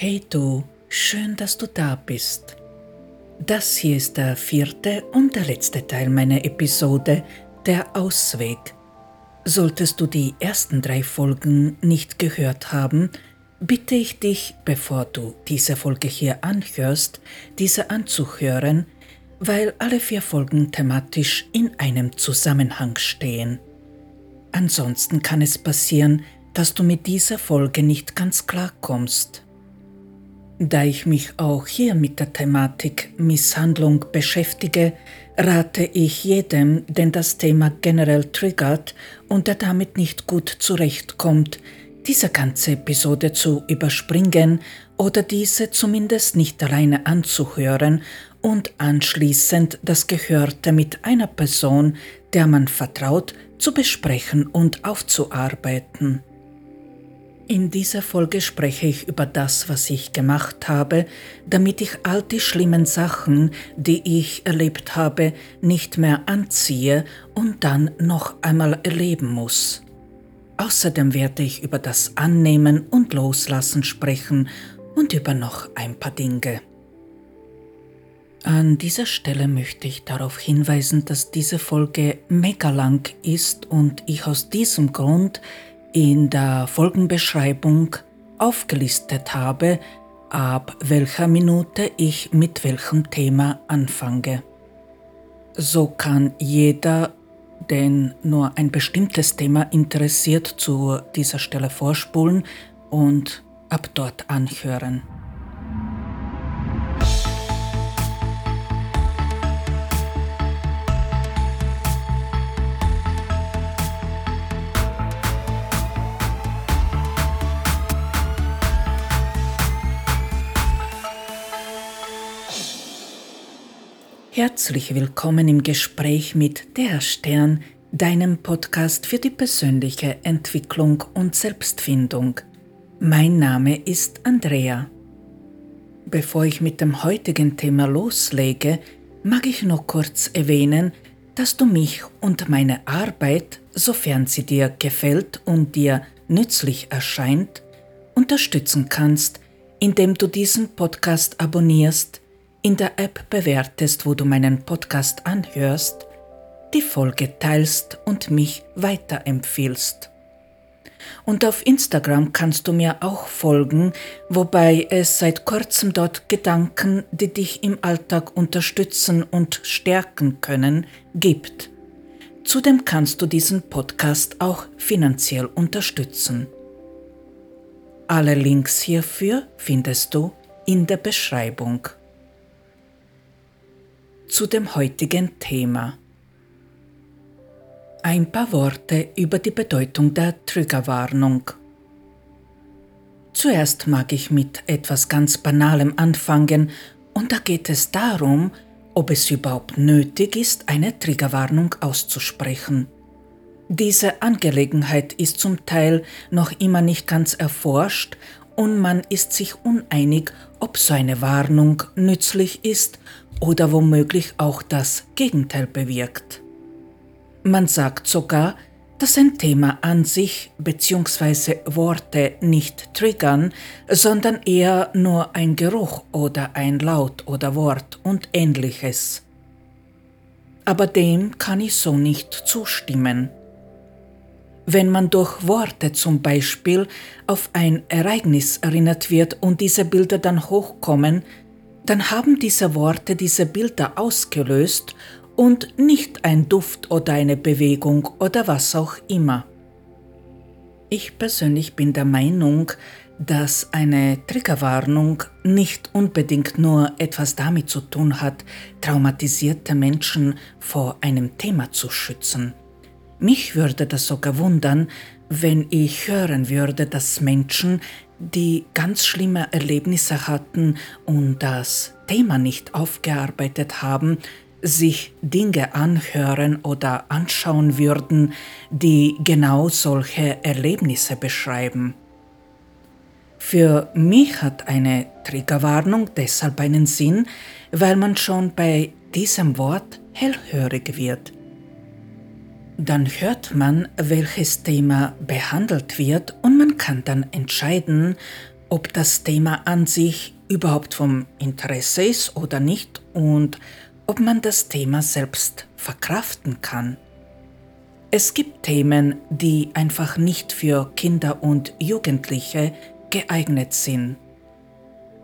Hey du, schön, dass du da bist. Das hier ist der vierte und der letzte Teil meiner Episode, der Ausweg. Solltest du die ersten drei Folgen nicht gehört haben, bitte ich dich, bevor du diese Folge hier anhörst, diese anzuhören, weil alle vier Folgen thematisch in einem Zusammenhang stehen. Ansonsten kann es passieren, dass du mit dieser Folge nicht ganz klar kommst. Da ich mich auch hier mit der Thematik Misshandlung beschäftige, rate ich jedem, den das Thema generell triggert und der damit nicht gut zurechtkommt, diese ganze Episode zu überspringen oder diese zumindest nicht alleine anzuhören und anschließend das Gehörte mit einer Person, der man vertraut, zu besprechen und aufzuarbeiten. In dieser Folge spreche ich über das, was ich gemacht habe, damit ich all die schlimmen Sachen, die ich erlebt habe, nicht mehr anziehe und dann noch einmal erleben muss. Außerdem werde ich über das Annehmen und Loslassen sprechen und über noch ein paar Dinge. An dieser Stelle möchte ich darauf hinweisen, dass diese Folge mega lang ist und ich aus diesem Grund in der Folgenbeschreibung aufgelistet habe, ab welcher Minute ich mit welchem Thema anfange. So kann jeder, den nur ein bestimmtes Thema interessiert, zu dieser Stelle vorspulen und ab dort anhören. Herzlich willkommen im Gespräch mit Der Stern, deinem Podcast für die persönliche Entwicklung und Selbstfindung. Mein Name ist Andrea. Bevor ich mit dem heutigen Thema loslege, mag ich noch kurz erwähnen, dass du mich und meine Arbeit, sofern sie dir gefällt und dir nützlich erscheint, unterstützen kannst, indem du diesen Podcast abonnierst, in der App bewertest, wo du meinen Podcast anhörst, die Folge teilst und mich weiterempfiehlst. Und auf Instagram kannst du mir auch folgen, wobei es seit kurzem dort Gedanken, die dich im Alltag unterstützen und stärken können, gibt. Zudem kannst du diesen Podcast auch finanziell unterstützen. Alle Links hierfür findest du in der Beschreibung zu dem heutigen Thema. Ein paar Worte über die Bedeutung der Triggerwarnung. Zuerst mag ich mit etwas ganz Banalem anfangen, und da geht es darum, ob es überhaupt nötig ist, eine Triggerwarnung auszusprechen. Diese Angelegenheit ist zum Teil noch immer nicht ganz erforscht und man ist sich uneinig, ob so eine Warnung nützlich ist oder womöglich auch das Gegenteil bewirkt. Man sagt sogar, dass ein Thema an sich bzw. Worte nicht triggern, sondern eher nur ein Geruch oder ein Laut oder Wort und ähnliches. Aber dem kann ich so nicht zustimmen. Wenn man durch Worte zum Beispiel auf ein Ereignis erinnert wird und diese Bilder dann hochkommen, dann haben diese Worte diese Bilder ausgelöst und nicht ein Duft oder eine Bewegung oder was auch immer. Ich persönlich bin der Meinung, dass eine Triggerwarnung nicht unbedingt nur etwas damit zu tun hat, traumatisierte Menschen vor einem Thema zu schützen. Mich würde das sogar wundern, wenn ich hören würde, dass Menschen die ganz schlimme Erlebnisse hatten und das Thema nicht aufgearbeitet haben, sich Dinge anhören oder anschauen würden, die genau solche Erlebnisse beschreiben. Für mich hat eine Triggerwarnung deshalb einen Sinn, weil man schon bei diesem Wort hellhörig wird dann hört man, welches Thema behandelt wird und man kann dann entscheiden, ob das Thema an sich überhaupt vom Interesse ist oder nicht und ob man das Thema selbst verkraften kann. Es gibt Themen, die einfach nicht für Kinder und Jugendliche geeignet sind.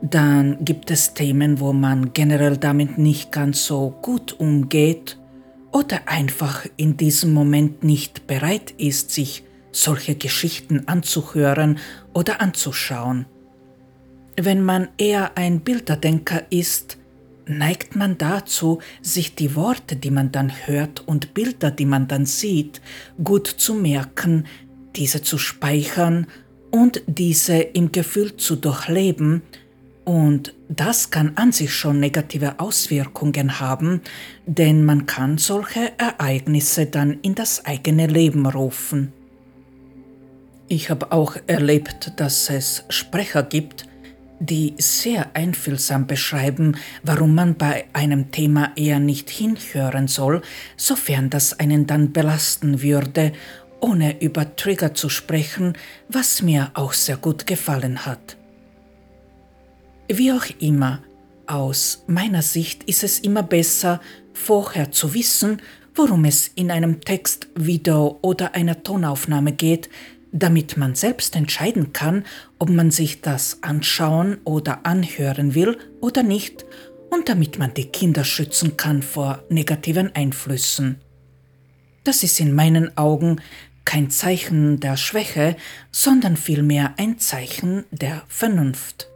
Dann gibt es Themen, wo man generell damit nicht ganz so gut umgeht oder einfach in diesem Moment nicht bereit ist, sich solche Geschichten anzuhören oder anzuschauen. Wenn man eher ein Bilderdenker ist, neigt man dazu, sich die Worte, die man dann hört und Bilder, die man dann sieht, gut zu merken, diese zu speichern und diese im Gefühl zu durchleben, und das kann an sich schon negative Auswirkungen haben, denn man kann solche Ereignisse dann in das eigene Leben rufen. Ich habe auch erlebt, dass es Sprecher gibt, die sehr einfühlsam beschreiben, warum man bei einem Thema eher nicht hinhören soll, sofern das einen dann belasten würde, ohne über Trigger zu sprechen, was mir auch sehr gut gefallen hat. Wie auch immer, aus meiner Sicht ist es immer besser, vorher zu wissen, worum es in einem Text, Video oder einer Tonaufnahme geht, damit man selbst entscheiden kann, ob man sich das anschauen oder anhören will oder nicht und damit man die Kinder schützen kann vor negativen Einflüssen. Das ist in meinen Augen kein Zeichen der Schwäche, sondern vielmehr ein Zeichen der Vernunft.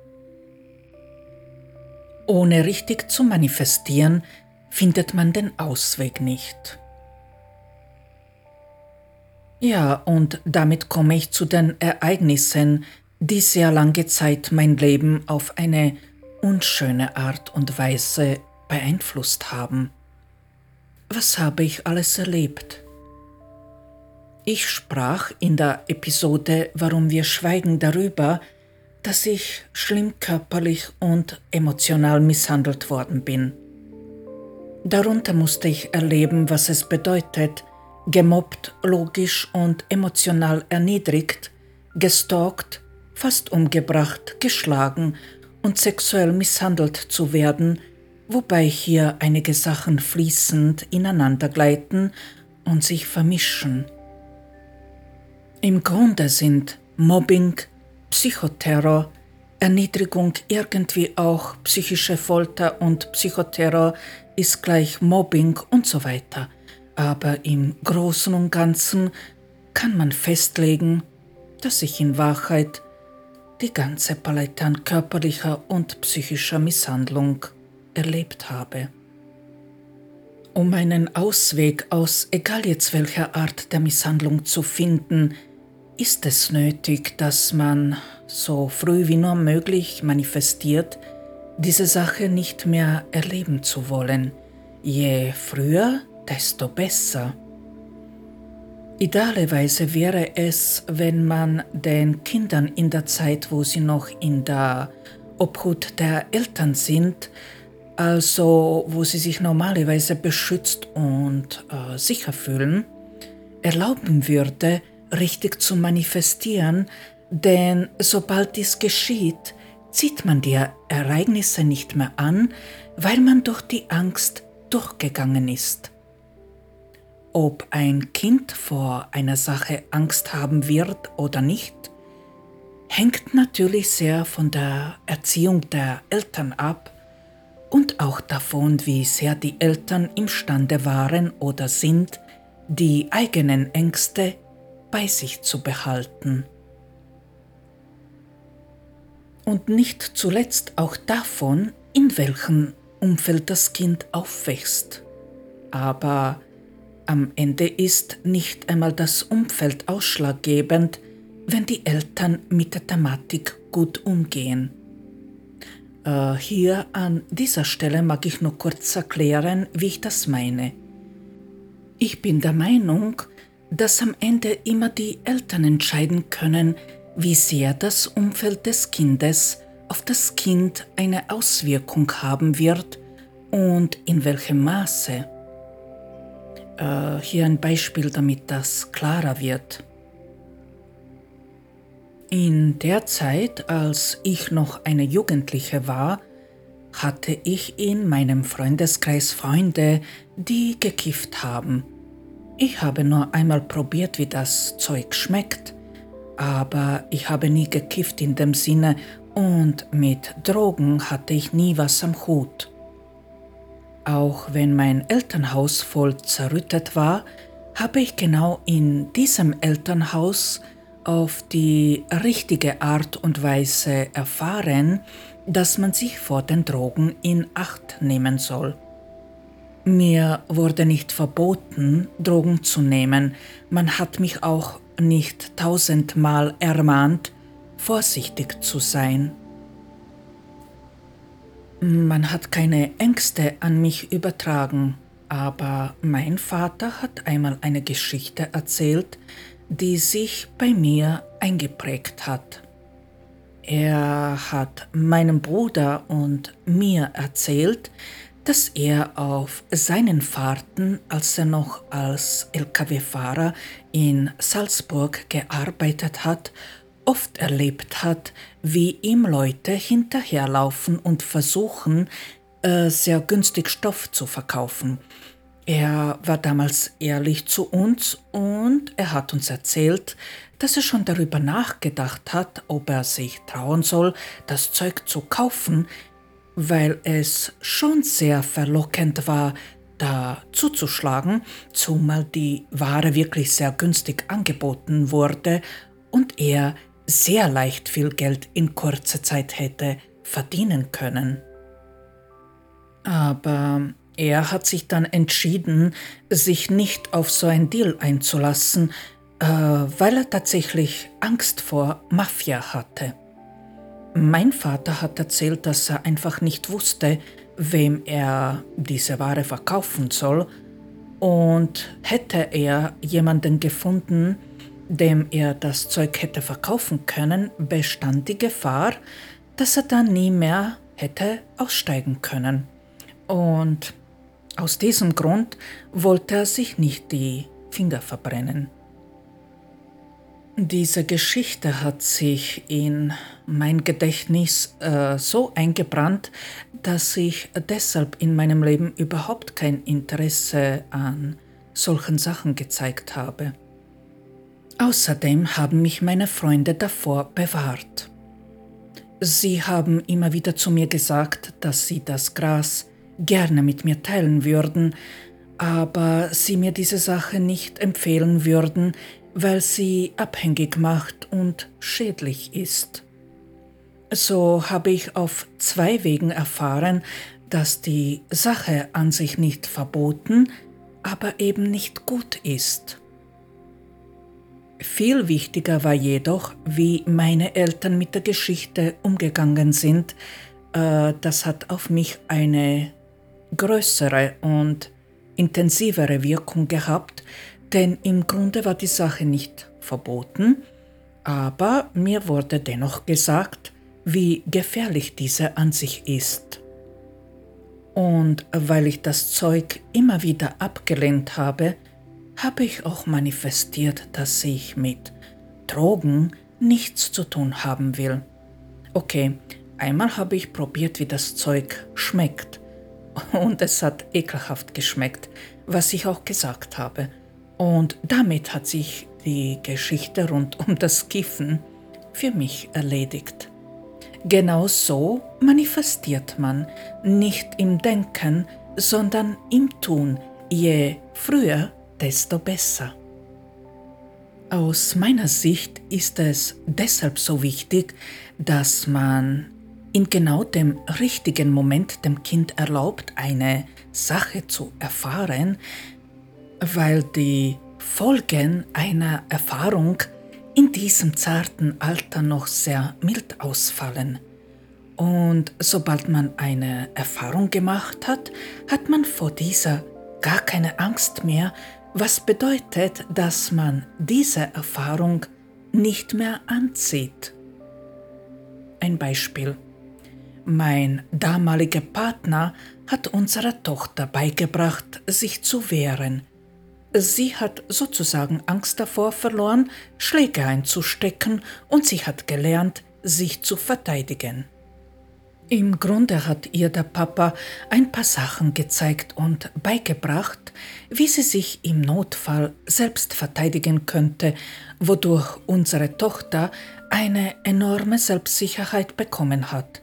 Ohne richtig zu manifestieren, findet man den Ausweg nicht. Ja, und damit komme ich zu den Ereignissen, die sehr lange Zeit mein Leben auf eine unschöne Art und Weise beeinflusst haben. Was habe ich alles erlebt? Ich sprach in der Episode Warum wir schweigen darüber, dass ich schlimm körperlich und emotional misshandelt worden bin. Darunter musste ich erleben, was es bedeutet, gemobbt, logisch und emotional erniedrigt, gestalkt, fast umgebracht, geschlagen und sexuell misshandelt zu werden, wobei hier einige Sachen fließend ineinandergleiten und sich vermischen. Im Grunde sind Mobbing, Psychoterror, Erniedrigung irgendwie auch psychische Folter und Psychoterror ist gleich Mobbing und so weiter aber im Großen und Ganzen kann man festlegen, dass ich in Wahrheit die ganze Palette an körperlicher und psychischer Misshandlung erlebt habe. Um einen Ausweg aus egal jetzt welcher Art der Misshandlung zu finden, ist es nötig, dass man so früh wie nur möglich manifestiert, diese Sache nicht mehr erleben zu wollen. Je früher, desto besser. Idealerweise wäre es, wenn man den Kindern in der Zeit, wo sie noch in der Obhut der Eltern sind, also wo sie sich normalerweise beschützt und äh, sicher fühlen, erlauben würde, richtig zu manifestieren, denn sobald dies geschieht, zieht man die Ereignisse nicht mehr an, weil man durch die Angst durchgegangen ist. Ob ein Kind vor einer Sache Angst haben wird oder nicht, hängt natürlich sehr von der Erziehung der Eltern ab und auch davon, wie sehr die Eltern imstande waren oder sind, die eigenen Ängste bei sich zu behalten. Und nicht zuletzt auch davon, in welchem Umfeld das Kind aufwächst. Aber am Ende ist nicht einmal das Umfeld ausschlaggebend, wenn die Eltern mit der Thematik gut umgehen. Äh, hier an dieser Stelle mag ich nur kurz erklären, wie ich das meine. Ich bin der Meinung, dass am Ende immer die Eltern entscheiden können, wie sehr das Umfeld des Kindes auf das Kind eine Auswirkung haben wird und in welchem Maße äh, hier ein Beispiel, damit das klarer wird. In der Zeit, als ich noch eine Jugendliche war, hatte ich in meinem Freundeskreis Freunde, die gekifft haben. Ich habe nur einmal probiert, wie das Zeug schmeckt, aber ich habe nie gekifft in dem Sinne und mit Drogen hatte ich nie was am Hut. Auch wenn mein Elternhaus voll zerrüttet war, habe ich genau in diesem Elternhaus auf die richtige Art und Weise erfahren, dass man sich vor den Drogen in Acht nehmen soll. Mir wurde nicht verboten, Drogen zu nehmen, man hat mich auch nicht tausendmal ermahnt, vorsichtig zu sein. Man hat keine Ängste an mich übertragen, aber mein Vater hat einmal eine Geschichte erzählt, die sich bei mir eingeprägt hat. Er hat meinem Bruder und mir erzählt, dass er auf seinen Fahrten, als er noch als Lkw-Fahrer in Salzburg gearbeitet hat, oft erlebt hat, wie ihm Leute hinterherlaufen und versuchen, äh, sehr günstig Stoff zu verkaufen. Er war damals ehrlich zu uns und er hat uns erzählt, dass er schon darüber nachgedacht hat, ob er sich trauen soll, das Zeug zu kaufen, weil es schon sehr verlockend war, da zuzuschlagen, zumal die Ware wirklich sehr günstig angeboten wurde und er sehr leicht viel Geld in kurzer Zeit hätte verdienen können. Aber er hat sich dann entschieden, sich nicht auf so ein Deal einzulassen, äh, weil er tatsächlich Angst vor Mafia hatte. Mein Vater hat erzählt, dass er einfach nicht wusste, wem er diese Ware verkaufen soll, und hätte er jemanden gefunden, dem er das Zeug hätte verkaufen können, bestand die Gefahr, dass er dann nie mehr hätte aussteigen können. Und aus diesem Grund wollte er sich nicht die Finger verbrennen. Diese Geschichte hat sich in mein Gedächtnis äh, so eingebrannt, dass ich deshalb in meinem Leben überhaupt kein Interesse an solchen Sachen gezeigt habe. Außerdem haben mich meine Freunde davor bewahrt. Sie haben immer wieder zu mir gesagt, dass sie das Gras gerne mit mir teilen würden, aber sie mir diese Sache nicht empfehlen würden, weil sie abhängig macht und schädlich ist. So habe ich auf zwei Wegen erfahren, dass die Sache an sich nicht verboten, aber eben nicht gut ist. Viel wichtiger war jedoch, wie meine Eltern mit der Geschichte umgegangen sind. Äh, das hat auf mich eine größere und intensivere Wirkung gehabt, denn im Grunde war die Sache nicht verboten, aber mir wurde dennoch gesagt, wie gefährlich diese an sich ist. Und weil ich das Zeug immer wieder abgelehnt habe, habe ich auch manifestiert, dass ich mit Drogen nichts zu tun haben will. Okay, einmal habe ich probiert, wie das Zeug schmeckt. Und es hat ekelhaft geschmeckt, was ich auch gesagt habe. Und damit hat sich die Geschichte rund um das Kiffen für mich erledigt. Genau so manifestiert man, nicht im Denken, sondern im Tun. Je früher, desto besser. Aus meiner Sicht ist es deshalb so wichtig, dass man in genau dem richtigen Moment dem Kind erlaubt, eine Sache zu erfahren, weil die Folgen einer Erfahrung in diesem zarten Alter noch sehr mild ausfallen. Und sobald man eine Erfahrung gemacht hat, hat man vor dieser gar keine Angst mehr, was bedeutet, dass man diese Erfahrung nicht mehr anzieht. Ein Beispiel. Mein damaliger Partner hat unserer Tochter beigebracht, sich zu wehren, Sie hat sozusagen Angst davor verloren, Schläge einzustecken und sie hat gelernt, sich zu verteidigen. Im Grunde hat ihr der Papa ein paar Sachen gezeigt und beigebracht, wie sie sich im Notfall selbst verteidigen könnte, wodurch unsere Tochter eine enorme Selbstsicherheit bekommen hat.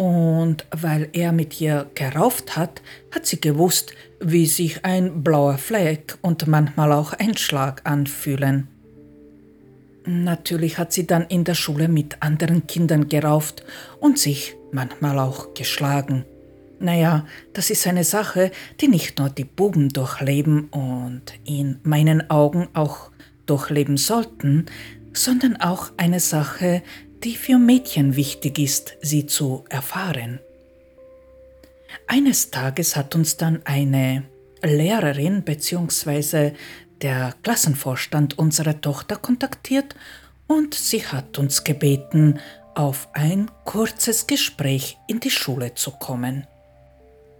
Und weil er mit ihr gerauft hat, hat sie gewusst, wie sich ein blauer Fleck und manchmal auch ein Schlag anfühlen. Natürlich hat sie dann in der Schule mit anderen Kindern gerauft und sich manchmal auch geschlagen. Naja, das ist eine Sache, die nicht nur die Buben durchleben und in meinen Augen auch durchleben sollten, sondern auch eine Sache, die für Mädchen wichtig ist, sie zu erfahren. Eines Tages hat uns dann eine Lehrerin bzw. der Klassenvorstand unserer Tochter kontaktiert und sie hat uns gebeten, auf ein kurzes Gespräch in die Schule zu kommen.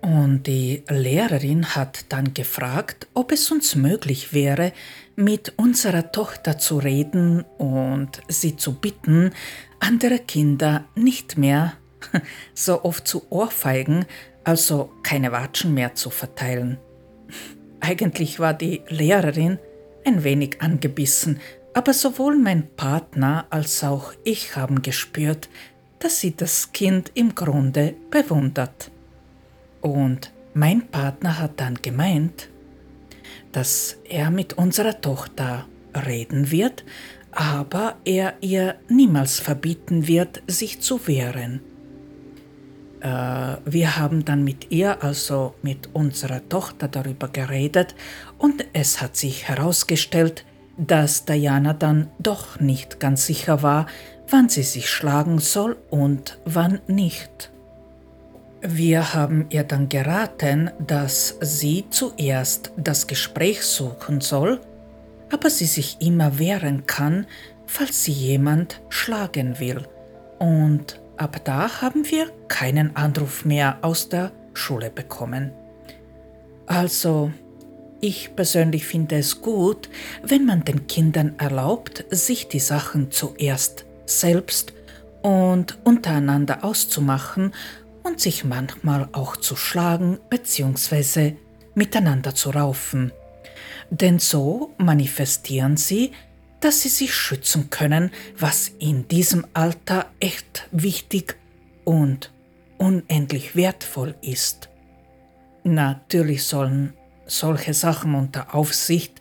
Und die Lehrerin hat dann gefragt, ob es uns möglich wäre, mit unserer Tochter zu reden und sie zu bitten, andere Kinder nicht mehr so oft zu ohrfeigen, also keine Watschen mehr zu verteilen. Eigentlich war die Lehrerin ein wenig angebissen, aber sowohl mein Partner als auch ich haben gespürt, dass sie das Kind im Grunde bewundert. Und mein Partner hat dann gemeint, dass er mit unserer Tochter reden wird, aber er ihr niemals verbieten wird, sich zu wehren. Äh, wir haben dann mit ihr, also mit unserer Tochter, darüber geredet und es hat sich herausgestellt, dass Diana dann doch nicht ganz sicher war, wann sie sich schlagen soll und wann nicht. Wir haben ihr dann geraten, dass sie zuerst das Gespräch suchen soll, aber sie sich immer wehren kann, falls sie jemand schlagen will. Und ab da haben wir keinen Anruf mehr aus der Schule bekommen. Also ich persönlich finde es gut, wenn man den Kindern erlaubt, sich die Sachen zuerst selbst und untereinander auszumachen und sich manchmal auch zu schlagen bzw. miteinander zu raufen. Denn so manifestieren sie, dass sie sich schützen können, was in diesem Alter echt wichtig und unendlich wertvoll ist. Natürlich sollen solche Sachen unter Aufsicht,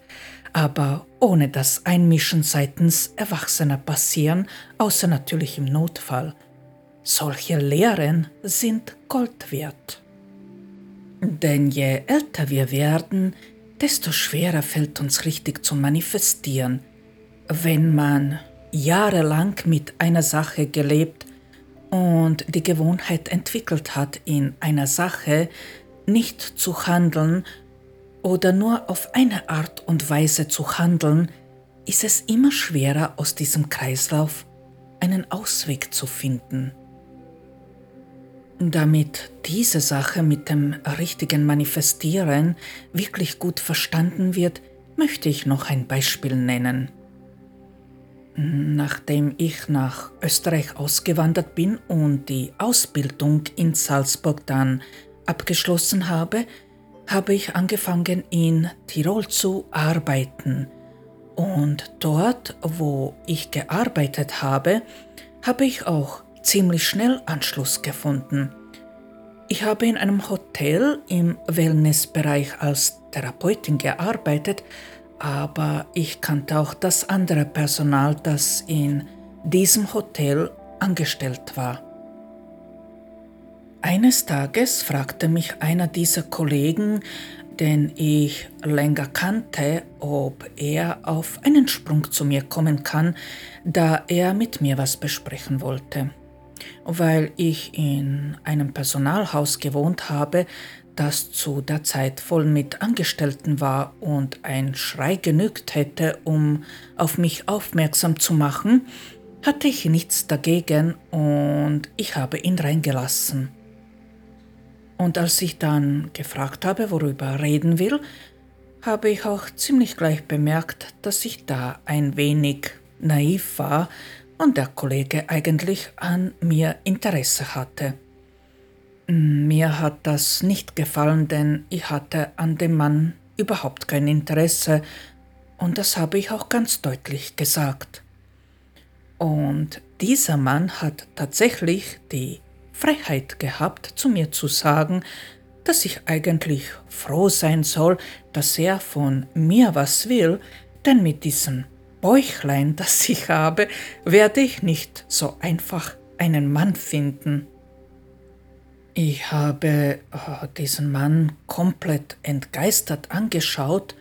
aber ohne das Einmischen seitens Erwachsener passieren, außer natürlich im Notfall. Solche Lehren sind Gold wert. Denn je älter wir werden, desto schwerer fällt uns richtig zu manifestieren. Wenn man jahrelang mit einer Sache gelebt und die Gewohnheit entwickelt hat, in einer Sache nicht zu handeln, oder nur auf eine Art und Weise zu handeln, ist es immer schwerer aus diesem Kreislauf einen Ausweg zu finden. Damit diese Sache mit dem richtigen Manifestieren wirklich gut verstanden wird, möchte ich noch ein Beispiel nennen. Nachdem ich nach Österreich ausgewandert bin und die Ausbildung in Salzburg dann abgeschlossen habe, habe ich angefangen in Tirol zu arbeiten. Und dort, wo ich gearbeitet habe, habe ich auch ziemlich schnell Anschluss gefunden. Ich habe in einem Hotel im Wellnessbereich als Therapeutin gearbeitet, aber ich kannte auch das andere Personal, das in diesem Hotel angestellt war. Eines Tages fragte mich einer dieser Kollegen, den ich länger kannte, ob er auf einen Sprung zu mir kommen kann, da er mit mir was besprechen wollte. Weil ich in einem Personalhaus gewohnt habe, das zu der Zeit voll mit Angestellten war und ein Schrei genügt hätte, um auf mich aufmerksam zu machen, hatte ich nichts dagegen und ich habe ihn reingelassen. Und als ich dann gefragt habe, worüber er reden will, habe ich auch ziemlich gleich bemerkt, dass ich da ein wenig naiv war und der Kollege eigentlich an mir Interesse hatte. Mir hat das nicht gefallen, denn ich hatte an dem Mann überhaupt kein Interesse und das habe ich auch ganz deutlich gesagt. Und dieser Mann hat tatsächlich die Freiheit gehabt, zu mir zu sagen, dass ich eigentlich froh sein soll, dass er von mir was will, denn mit diesem Bäuchlein, das ich habe, werde ich nicht so einfach einen Mann finden. Ich habe oh, diesen Mann komplett entgeistert angeschaut,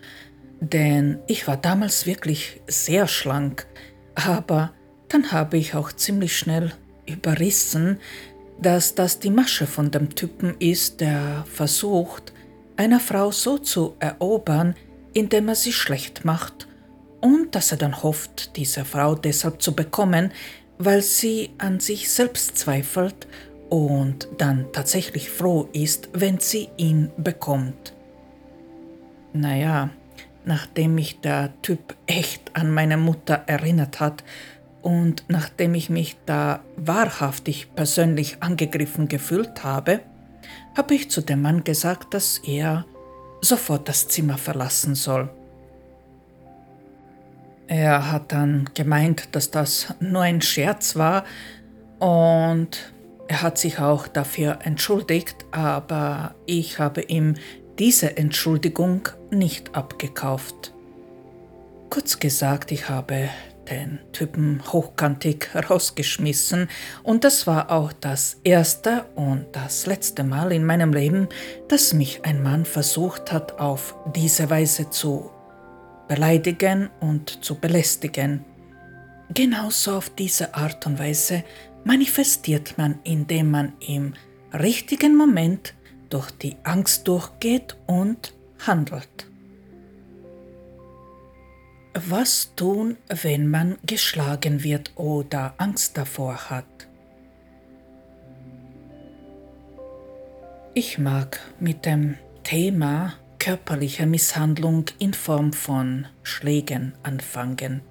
denn ich war damals wirklich sehr schlank, aber dann habe ich auch ziemlich schnell überrissen, dass das die Masche von dem Typen ist, der versucht, einer Frau so zu erobern, indem er sie schlecht macht und dass er dann hofft, diese Frau deshalb zu bekommen, weil sie an sich selbst zweifelt und dann tatsächlich froh ist, wenn sie ihn bekommt. Naja, nachdem mich der Typ echt an meine Mutter erinnert hat und nachdem ich mich da wahrhaftig persönlich angegriffen gefühlt habe, habe ich zu dem Mann gesagt, dass er sofort das Zimmer verlassen soll. Er hat dann gemeint, dass das nur ein Scherz war und er hat sich auch dafür entschuldigt, aber ich habe ihm diese Entschuldigung nicht abgekauft. Kurz gesagt, ich habe den Typen hochkantig rausgeschmissen und das war auch das erste und das letzte Mal in meinem Leben, dass mich ein Mann versucht hat, auf diese Weise zu beleidigen und zu belästigen. Genauso auf diese Art und Weise manifestiert man, indem man im richtigen Moment durch die Angst durchgeht und handelt. Was tun, wenn man geschlagen wird oder Angst davor hat? Ich mag mit dem Thema körperliche Misshandlung in Form von Schlägen anfangen.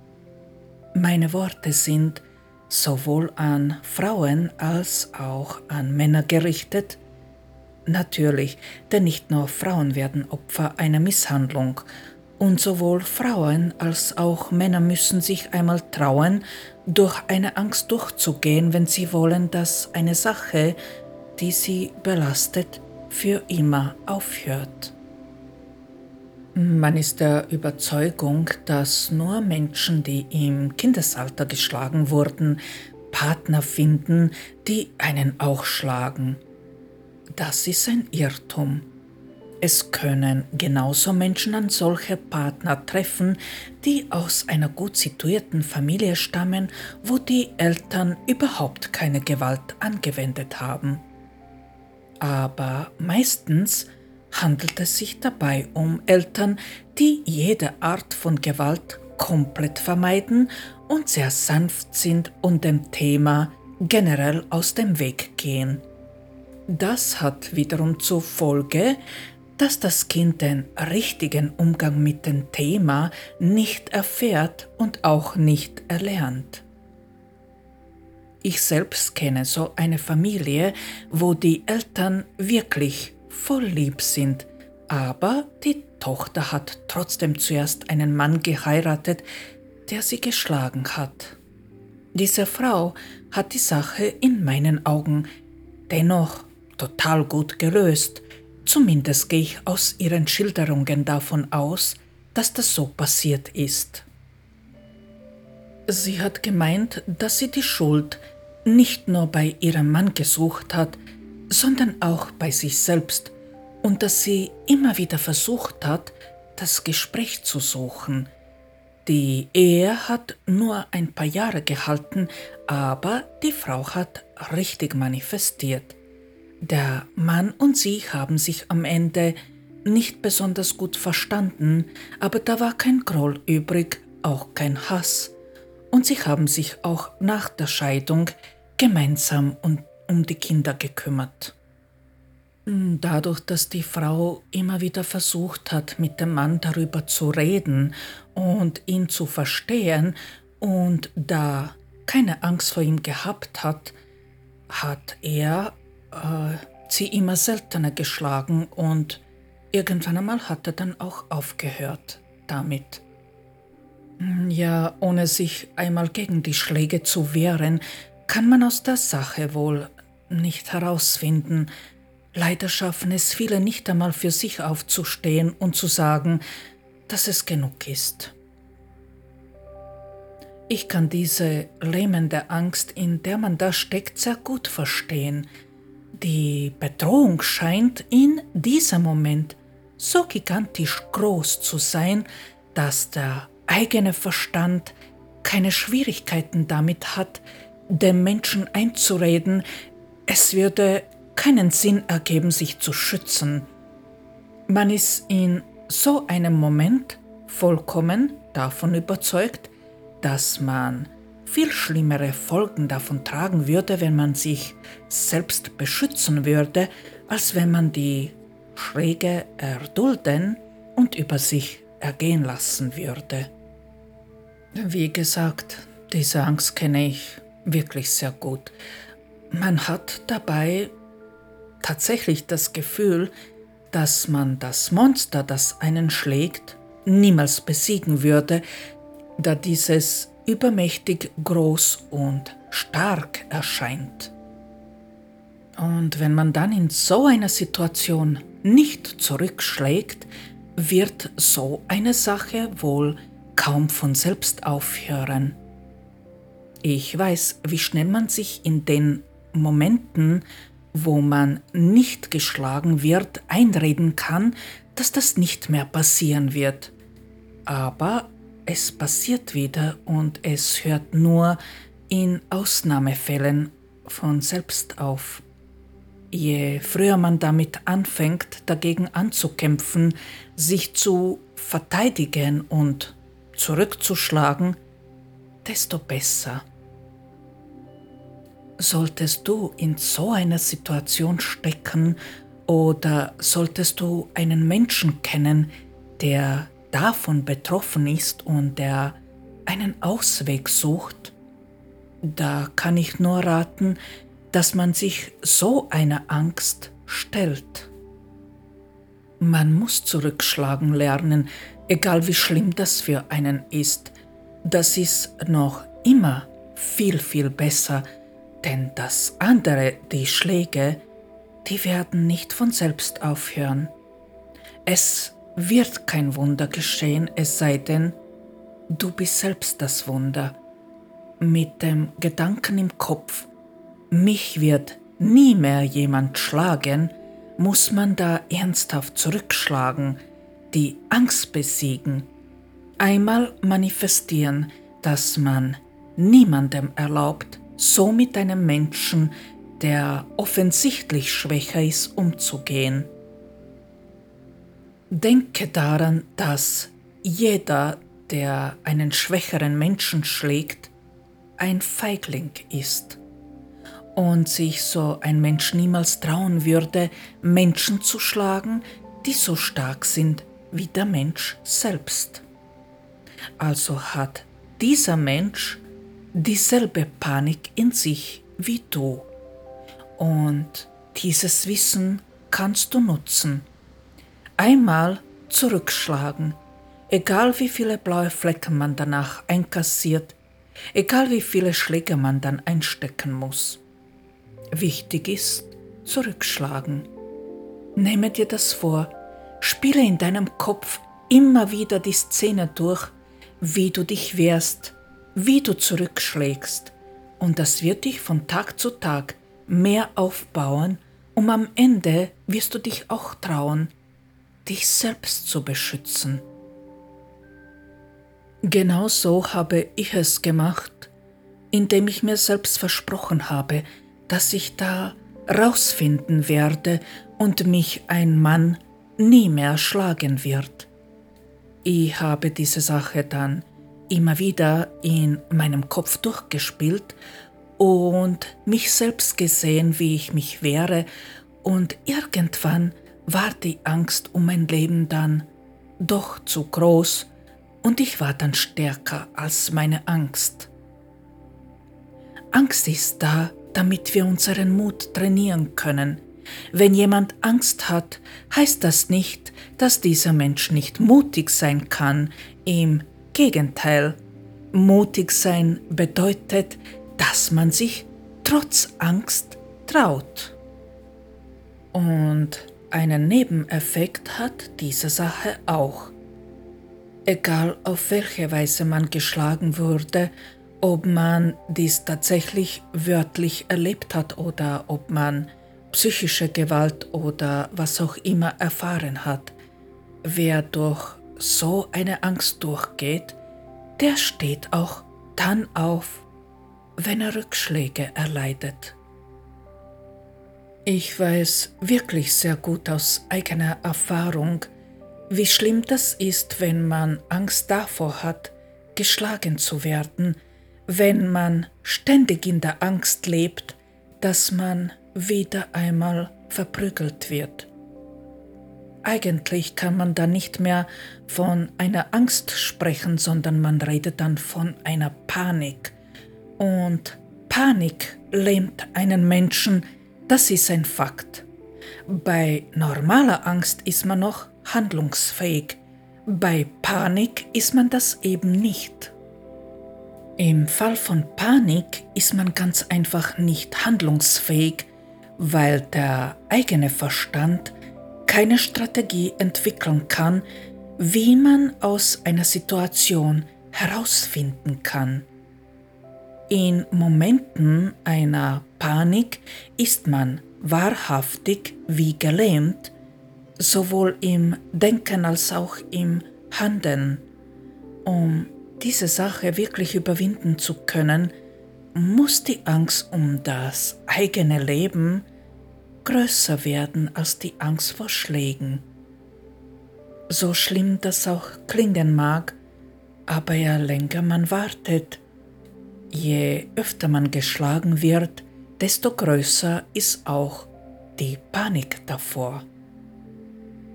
Meine Worte sind sowohl an Frauen als auch an Männer gerichtet. Natürlich, denn nicht nur Frauen werden Opfer einer Misshandlung, und sowohl Frauen als auch Männer müssen sich einmal trauen, durch eine Angst durchzugehen, wenn sie wollen, dass eine Sache, die sie belastet, für immer aufhört. Man ist der Überzeugung, dass nur Menschen, die im Kindesalter geschlagen wurden, Partner finden, die einen auch schlagen. Das ist ein Irrtum. Es können genauso Menschen an solche Partner treffen, die aus einer gut situierten Familie stammen, wo die Eltern überhaupt keine Gewalt angewendet haben. Aber meistens handelt es sich dabei um Eltern, die jede Art von Gewalt komplett vermeiden und sehr sanft sind und dem Thema generell aus dem Weg gehen. Das hat wiederum zur Folge, dass das Kind den richtigen Umgang mit dem Thema nicht erfährt und auch nicht erlernt. Ich selbst kenne so eine Familie, wo die Eltern wirklich voll lieb sind, aber die Tochter hat trotzdem zuerst einen Mann geheiratet, der sie geschlagen hat. Diese Frau hat die Sache in meinen Augen dennoch total gut gelöst, zumindest gehe ich aus ihren Schilderungen davon aus, dass das so passiert ist. Sie hat gemeint, dass sie die Schuld nicht nur bei ihrem Mann gesucht hat, sondern auch bei sich selbst und dass sie immer wieder versucht hat, das Gespräch zu suchen. Die Ehe hat nur ein paar Jahre gehalten, aber die Frau hat richtig manifestiert. Der Mann und sie haben sich am Ende nicht besonders gut verstanden, aber da war kein Groll übrig, auch kein Hass. Und sie haben sich auch nach der Scheidung gemeinsam um die Kinder gekümmert. Dadurch, dass die Frau immer wieder versucht hat, mit dem Mann darüber zu reden und ihn zu verstehen und da keine Angst vor ihm gehabt hat, hat er äh, sie immer seltener geschlagen und irgendwann einmal hat er dann auch aufgehört damit. Hm, ja, ohne sich einmal gegen die Schläge zu wehren, kann man aus der Sache wohl nicht herausfinden. Leider schaffen es viele nicht einmal für sich aufzustehen und zu sagen, dass es genug ist. Ich kann diese lähmende Angst, in der man da steckt, sehr gut verstehen. Die Bedrohung scheint in diesem Moment so gigantisch groß zu sein, dass der eigene Verstand keine Schwierigkeiten damit hat, dem Menschen einzureden, es würde keinen Sinn ergeben, sich zu schützen. Man ist in so einem Moment vollkommen davon überzeugt, dass man viel schlimmere Folgen davon tragen würde, wenn man sich selbst beschützen würde, als wenn man die Schräge erdulden und über sich ergehen lassen würde. Wie gesagt, diese Angst kenne ich wirklich sehr gut. Man hat dabei tatsächlich das Gefühl, dass man das Monster, das einen schlägt, niemals besiegen würde, da dieses übermächtig groß und stark erscheint. Und wenn man dann in so einer Situation nicht zurückschlägt, wird so eine Sache wohl kaum von selbst aufhören. Ich weiß, wie schnell man sich in den Momenten, wo man nicht geschlagen wird, einreden kann, dass das nicht mehr passieren wird. Aber es passiert wieder und es hört nur in Ausnahmefällen von selbst auf. Je früher man damit anfängt, dagegen anzukämpfen, sich zu verteidigen und zurückzuschlagen, desto besser. Solltest du in so einer Situation stecken oder solltest du einen Menschen kennen, der davon betroffen ist und der einen Ausweg sucht, da kann ich nur raten, dass man sich so einer Angst stellt. Man muss zurückschlagen lernen, egal wie schlimm das für einen ist. Das ist noch immer viel, viel besser, denn das andere, die Schläge, die werden nicht von selbst aufhören. Es wird kein Wunder geschehen, es sei denn, du bist selbst das Wunder. Mit dem Gedanken im Kopf, mich wird nie mehr jemand schlagen, muss man da ernsthaft zurückschlagen, die Angst besiegen, einmal manifestieren, dass man niemandem erlaubt, so mit einem Menschen, der offensichtlich schwächer ist, umzugehen. Denke daran, dass jeder, der einen schwächeren Menschen schlägt, ein Feigling ist und sich so ein Mensch niemals trauen würde, Menschen zu schlagen, die so stark sind wie der Mensch selbst. Also hat dieser Mensch dieselbe Panik in sich wie du. Und dieses Wissen kannst du nutzen einmal zurückschlagen, egal wie viele blaue Flecken man danach einkassiert, egal wie viele Schläge man dann einstecken muss. Wichtig ist, zurückschlagen. Nehme dir das vor, spiele in deinem Kopf immer wieder die Szene durch, wie du dich wehrst, wie du zurückschlägst, und das wird dich von Tag zu Tag mehr aufbauen, und am Ende wirst du dich auch trauen, dich selbst zu beschützen. Genau so habe ich es gemacht, indem ich mir selbst versprochen habe, dass ich da rausfinden werde und mich ein Mann nie mehr schlagen wird. Ich habe diese Sache dann immer wieder in meinem Kopf durchgespielt und mich selbst gesehen, wie ich mich wehre Und irgendwann war die Angst um mein Leben dann doch zu groß und ich war dann stärker als meine Angst. Angst ist da, damit wir unseren Mut trainieren können. Wenn jemand Angst hat, heißt das nicht, dass dieser Mensch nicht mutig sein kann. Im Gegenteil, mutig sein bedeutet, dass man sich trotz Angst traut. Und einen Nebeneffekt hat diese Sache auch. Egal auf welche Weise man geschlagen wurde, ob man dies tatsächlich wörtlich erlebt hat oder ob man psychische Gewalt oder was auch immer erfahren hat, wer durch so eine Angst durchgeht, der steht auch dann auf, wenn er Rückschläge erleidet. Ich weiß wirklich sehr gut aus eigener Erfahrung, wie schlimm das ist, wenn man Angst davor hat, geschlagen zu werden, wenn man ständig in der Angst lebt, dass man wieder einmal verprügelt wird. Eigentlich kann man da nicht mehr von einer Angst sprechen, sondern man redet dann von einer Panik. Und Panik lähmt einen Menschen, das ist ein Fakt. Bei normaler Angst ist man noch handlungsfähig, bei Panik ist man das eben nicht. Im Fall von Panik ist man ganz einfach nicht handlungsfähig, weil der eigene Verstand keine Strategie entwickeln kann, wie man aus einer Situation herausfinden kann. In Momenten einer Panik ist man wahrhaftig wie gelähmt, sowohl im Denken als auch im Handeln. Um diese Sache wirklich überwinden zu können, muss die Angst um das eigene Leben größer werden als die Angst vor Schlägen. So schlimm das auch klingen mag, aber je länger man wartet, Je öfter man geschlagen wird, desto größer ist auch die Panik davor.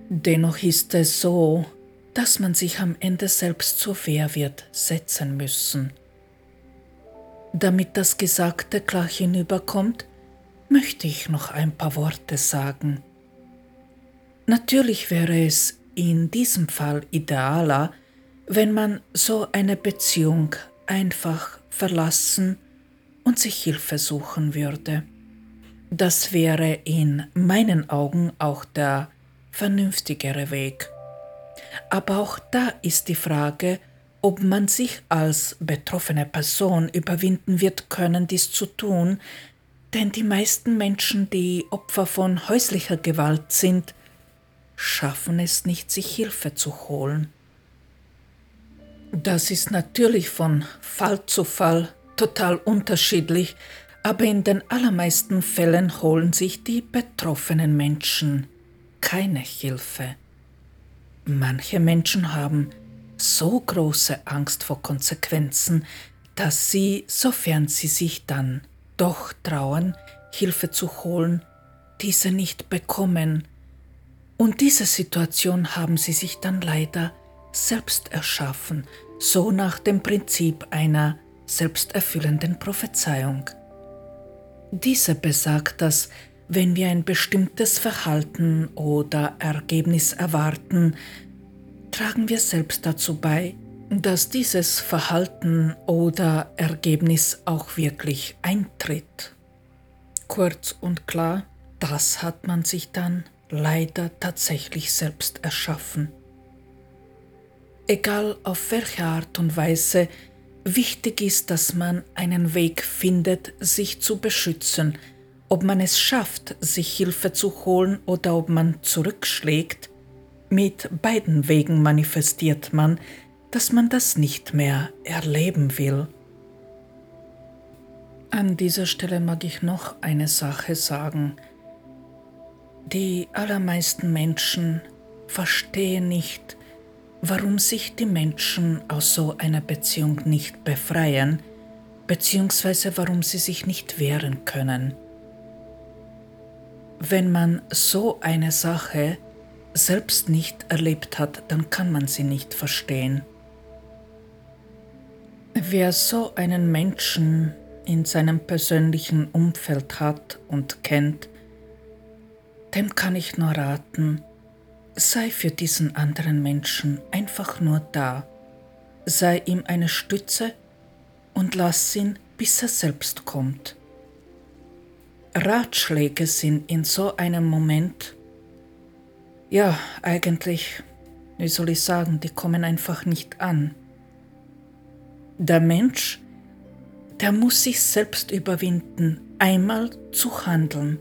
Dennoch ist es so, dass man sich am Ende selbst zur Wehr wird setzen müssen. Damit das Gesagte klar hinüberkommt, möchte ich noch ein paar Worte sagen. Natürlich wäre es in diesem Fall idealer, wenn man so eine Beziehung einfach verlassen und sich Hilfe suchen würde. Das wäre in meinen Augen auch der vernünftigere Weg. Aber auch da ist die Frage, ob man sich als betroffene Person überwinden wird können, dies zu tun, denn die meisten Menschen, die Opfer von häuslicher Gewalt sind, schaffen es nicht, sich Hilfe zu holen. Das ist natürlich von Fall zu Fall total unterschiedlich, aber in den allermeisten Fällen holen sich die betroffenen Menschen keine Hilfe. Manche Menschen haben so große Angst vor Konsequenzen, dass sie, sofern sie sich dann doch trauen, Hilfe zu holen, diese nicht bekommen. Und diese Situation haben sie sich dann leider selbst erschaffen, so nach dem Prinzip einer selbsterfüllenden Prophezeiung. Diese besagt, dass wenn wir ein bestimmtes Verhalten oder Ergebnis erwarten, tragen wir selbst dazu bei, dass dieses Verhalten oder Ergebnis auch wirklich eintritt. Kurz und klar, das hat man sich dann leider tatsächlich selbst erschaffen egal auf welche Art und Weise, wichtig ist, dass man einen Weg findet, sich zu beschützen, ob man es schafft, sich Hilfe zu holen oder ob man zurückschlägt. Mit beiden Wegen manifestiert man, dass man das nicht mehr erleben will. An dieser Stelle mag ich noch eine Sache sagen. Die allermeisten Menschen verstehen nicht, warum sich die Menschen aus so einer Beziehung nicht befreien, beziehungsweise warum sie sich nicht wehren können. wenn man so eine Sache selbst nicht erlebt hat, dann kann man sie nicht verstehen. Wer so einen Menschen in seinem persönlichen Umfeld hat und kennt, dem kann ich nur raten, sei für diesen anderen Menschen einfach nur da, sei ihm eine Stütze und lass ihn, bis er selbst kommt. Ratschläge sind in so einem Moment, ja, eigentlich, wie soll ich sagen, die kommen einfach nicht an. Der Mensch, der muss sich selbst überwinden, einmal zu handeln.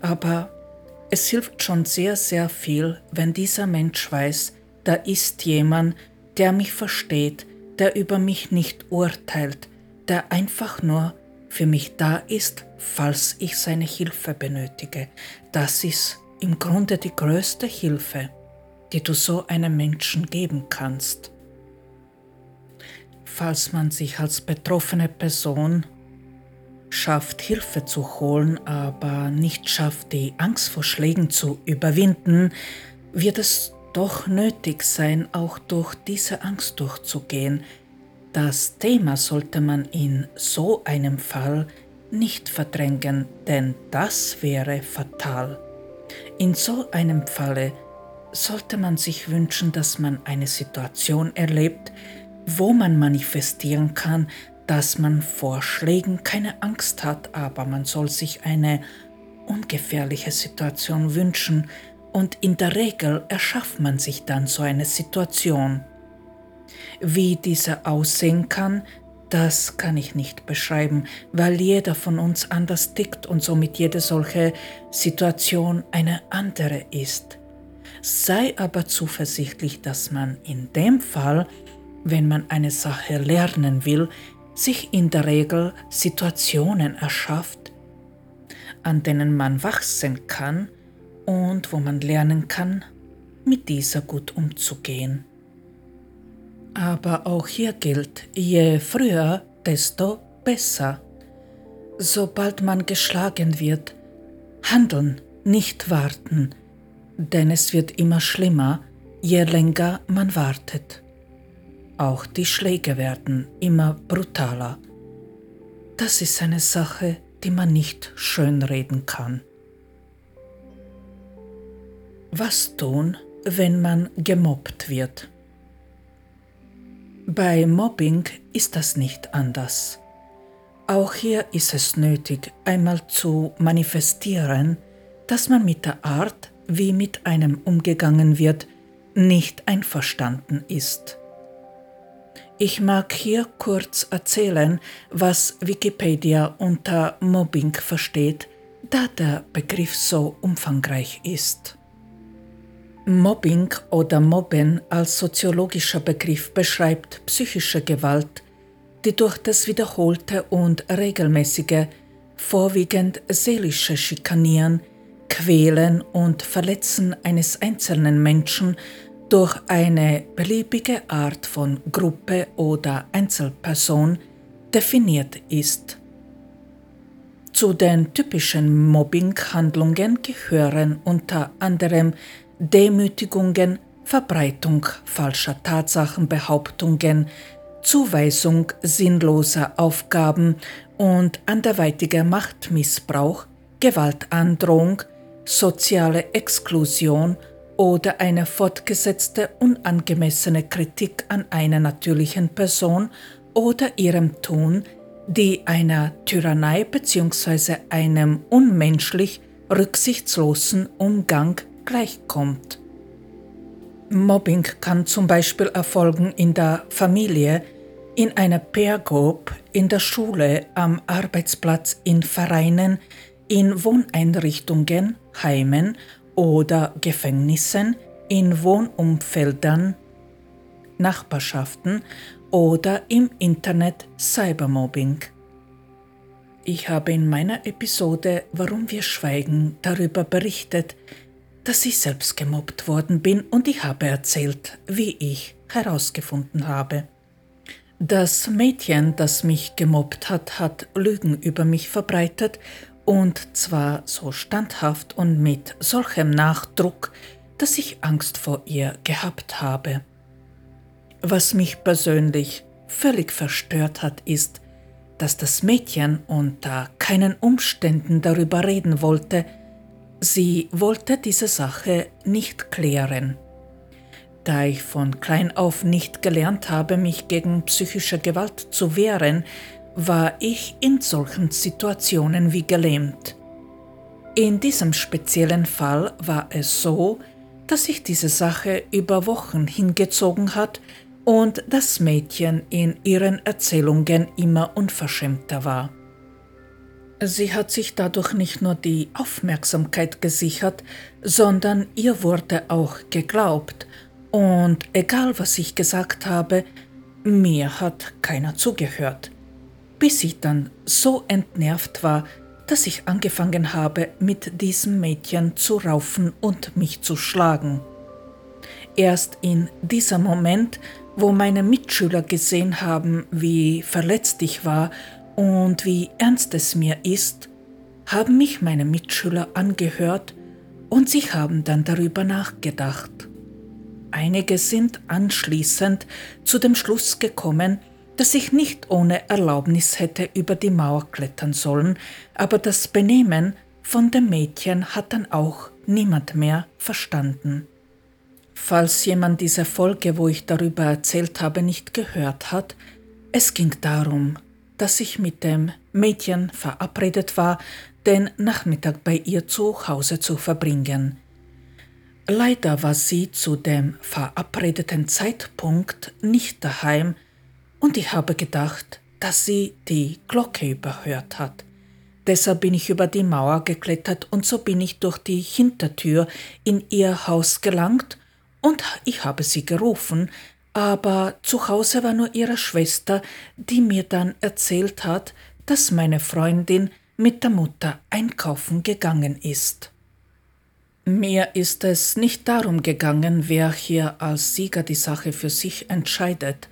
Aber es hilft schon sehr, sehr viel, wenn dieser Mensch weiß, da ist jemand, der mich versteht, der über mich nicht urteilt, der einfach nur für mich da ist, falls ich seine Hilfe benötige. Das ist im Grunde die größte Hilfe, die du so einem Menschen geben kannst. Falls man sich als betroffene Person schafft, Hilfe zu holen, aber nicht schafft, die Angst vor Schlägen zu überwinden, wird es doch nötig sein, auch durch diese Angst durchzugehen, das Thema sollte man in so einem Fall nicht verdrängen, denn das wäre fatal. In so einem Falle sollte man sich wünschen, dass man eine Situation erlebt, wo man manifestieren kann, dass man vor Schlägen keine Angst hat, aber man soll sich eine ungefährliche Situation wünschen und in der Regel erschafft man sich dann so eine Situation. Wie diese aussehen kann, das kann ich nicht beschreiben, weil jeder von uns anders tickt und somit jede solche Situation eine andere ist. Sei aber zuversichtlich, dass man in dem Fall, wenn man eine Sache lernen will, sich in der Regel Situationen erschafft, an denen man wachsen kann und wo man lernen kann, mit dieser gut umzugehen. Aber auch hier gilt, je früher, desto besser. Sobald man geschlagen wird, handeln, nicht warten, denn es wird immer schlimmer, je länger man wartet. Auch die Schläge werden immer brutaler. Das ist eine Sache, die man nicht schönreden kann. Was tun, wenn man gemobbt wird? Bei Mobbing ist das nicht anders. Auch hier ist es nötig, einmal zu manifestieren, dass man mit der Art, wie mit einem umgegangen wird, nicht einverstanden ist. Ich mag hier kurz erzählen, was Wikipedia unter Mobbing versteht, da der Begriff so umfangreich ist. Mobbing oder Mobben als soziologischer Begriff beschreibt psychische Gewalt, die durch das wiederholte und regelmäßige, vorwiegend seelische Schikanieren, Quälen und Verletzen eines einzelnen Menschen durch eine beliebige Art von Gruppe oder Einzelperson definiert ist. Zu den typischen Mobbing-Handlungen gehören unter anderem Demütigungen, Verbreitung falscher Tatsachenbehauptungen, Zuweisung sinnloser Aufgaben und anderweitiger Machtmissbrauch, Gewaltandrohung, soziale Exklusion oder eine fortgesetzte unangemessene Kritik an einer natürlichen Person oder ihrem Tun, die einer Tyrannei bzw. einem unmenschlich rücksichtslosen Umgang gleichkommt. Mobbing kann zum Beispiel erfolgen in der Familie, in einer Peer Group, in der Schule, am Arbeitsplatz, in Vereinen, in Wohneinrichtungen, Heimen oder Gefängnissen, in Wohnumfeldern, Nachbarschaften oder im Internet Cybermobbing. Ich habe in meiner Episode Warum wir schweigen darüber berichtet, dass ich selbst gemobbt worden bin und ich habe erzählt, wie ich herausgefunden habe. Das Mädchen, das mich gemobbt hat, hat Lügen über mich verbreitet und zwar so standhaft und mit solchem Nachdruck, dass ich Angst vor ihr gehabt habe. Was mich persönlich völlig verstört hat, ist, dass das Mädchen unter keinen Umständen darüber reden wollte, sie wollte diese Sache nicht klären. Da ich von klein auf nicht gelernt habe, mich gegen psychische Gewalt zu wehren, war ich in solchen Situationen wie gelähmt. In diesem speziellen Fall war es so, dass sich diese Sache über Wochen hingezogen hat und das Mädchen in ihren Erzählungen immer unverschämter war. Sie hat sich dadurch nicht nur die Aufmerksamkeit gesichert, sondern ihr wurde auch geglaubt, und egal was ich gesagt habe, mir hat keiner zugehört, bis ich dann so entnervt war, dass ich angefangen habe, mit diesem Mädchen zu raufen und mich zu schlagen. Erst in diesem Moment wo meine Mitschüler gesehen haben, wie verletzt ich war und wie ernst es mir ist, haben mich meine Mitschüler angehört und sie haben dann darüber nachgedacht. Einige sind anschließend zu dem Schluss gekommen, dass ich nicht ohne Erlaubnis hätte über die Mauer klettern sollen, aber das Benehmen von dem Mädchen hat dann auch niemand mehr verstanden. Falls jemand diese Folge, wo ich darüber erzählt habe, nicht gehört hat, es ging darum, dass ich mit dem Mädchen verabredet war, den Nachmittag bei ihr zu Hause zu verbringen. Leider war sie zu dem verabredeten Zeitpunkt nicht daheim und ich habe gedacht, dass sie die Glocke überhört hat. Deshalb bin ich über die Mauer geklettert und so bin ich durch die Hintertür in ihr Haus gelangt und ich habe sie gerufen, aber zu Hause war nur ihre Schwester, die mir dann erzählt hat, dass meine Freundin mit der Mutter einkaufen gegangen ist. Mir ist es nicht darum gegangen, wer hier als Sieger die Sache für sich entscheidet,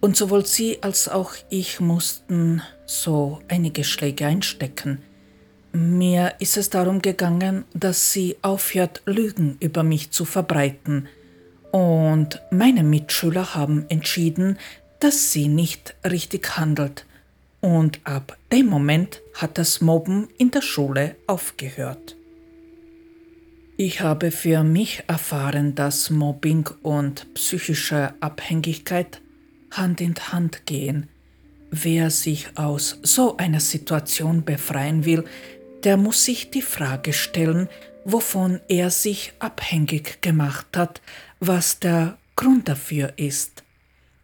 und sowohl sie als auch ich mussten so einige Schläge einstecken. Mir ist es darum gegangen, dass sie aufhört, Lügen über mich zu verbreiten, und meine Mitschüler haben entschieden, dass sie nicht richtig handelt. Und ab dem Moment hat das Mobben in der Schule aufgehört. Ich habe für mich erfahren, dass Mobbing und psychische Abhängigkeit Hand in Hand gehen. Wer sich aus so einer Situation befreien will, der muss sich die Frage stellen, wovon er sich abhängig gemacht hat, was der Grund dafür ist.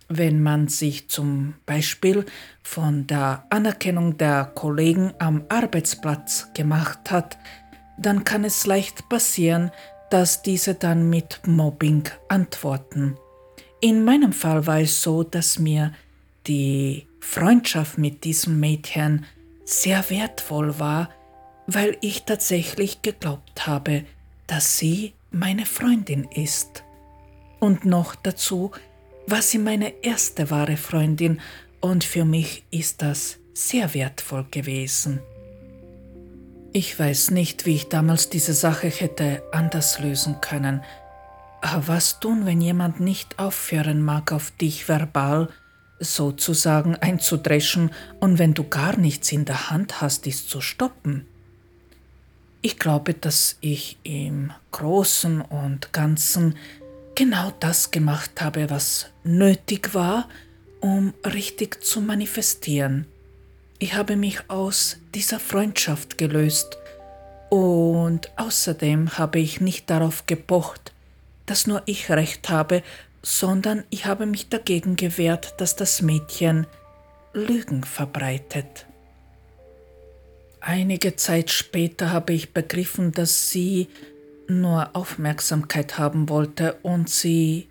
Wenn man sich zum Beispiel von der Anerkennung der Kollegen am Arbeitsplatz gemacht hat, dann kann es leicht passieren, dass diese dann mit Mobbing antworten. In meinem Fall war es so, dass mir die Freundschaft mit diesem Mädchen sehr wertvoll war, weil ich tatsächlich geglaubt habe, dass sie meine Freundin ist. Und noch dazu war sie meine erste wahre Freundin und für mich ist das sehr wertvoll gewesen. Ich weiß nicht, wie ich damals diese Sache hätte anders lösen können. Aber was tun, wenn jemand nicht aufhören mag, auf dich verbal sozusagen einzudreschen und wenn du gar nichts in der Hand hast, dies zu stoppen? Ich glaube, dass ich im Großen und Ganzen genau das gemacht habe, was nötig war, um richtig zu manifestieren. Ich habe mich aus dieser Freundschaft gelöst und außerdem habe ich nicht darauf gepocht, dass nur ich recht habe, sondern ich habe mich dagegen gewehrt, dass das Mädchen Lügen verbreitet. Einige Zeit später habe ich begriffen, dass sie nur Aufmerksamkeit haben wollte und sie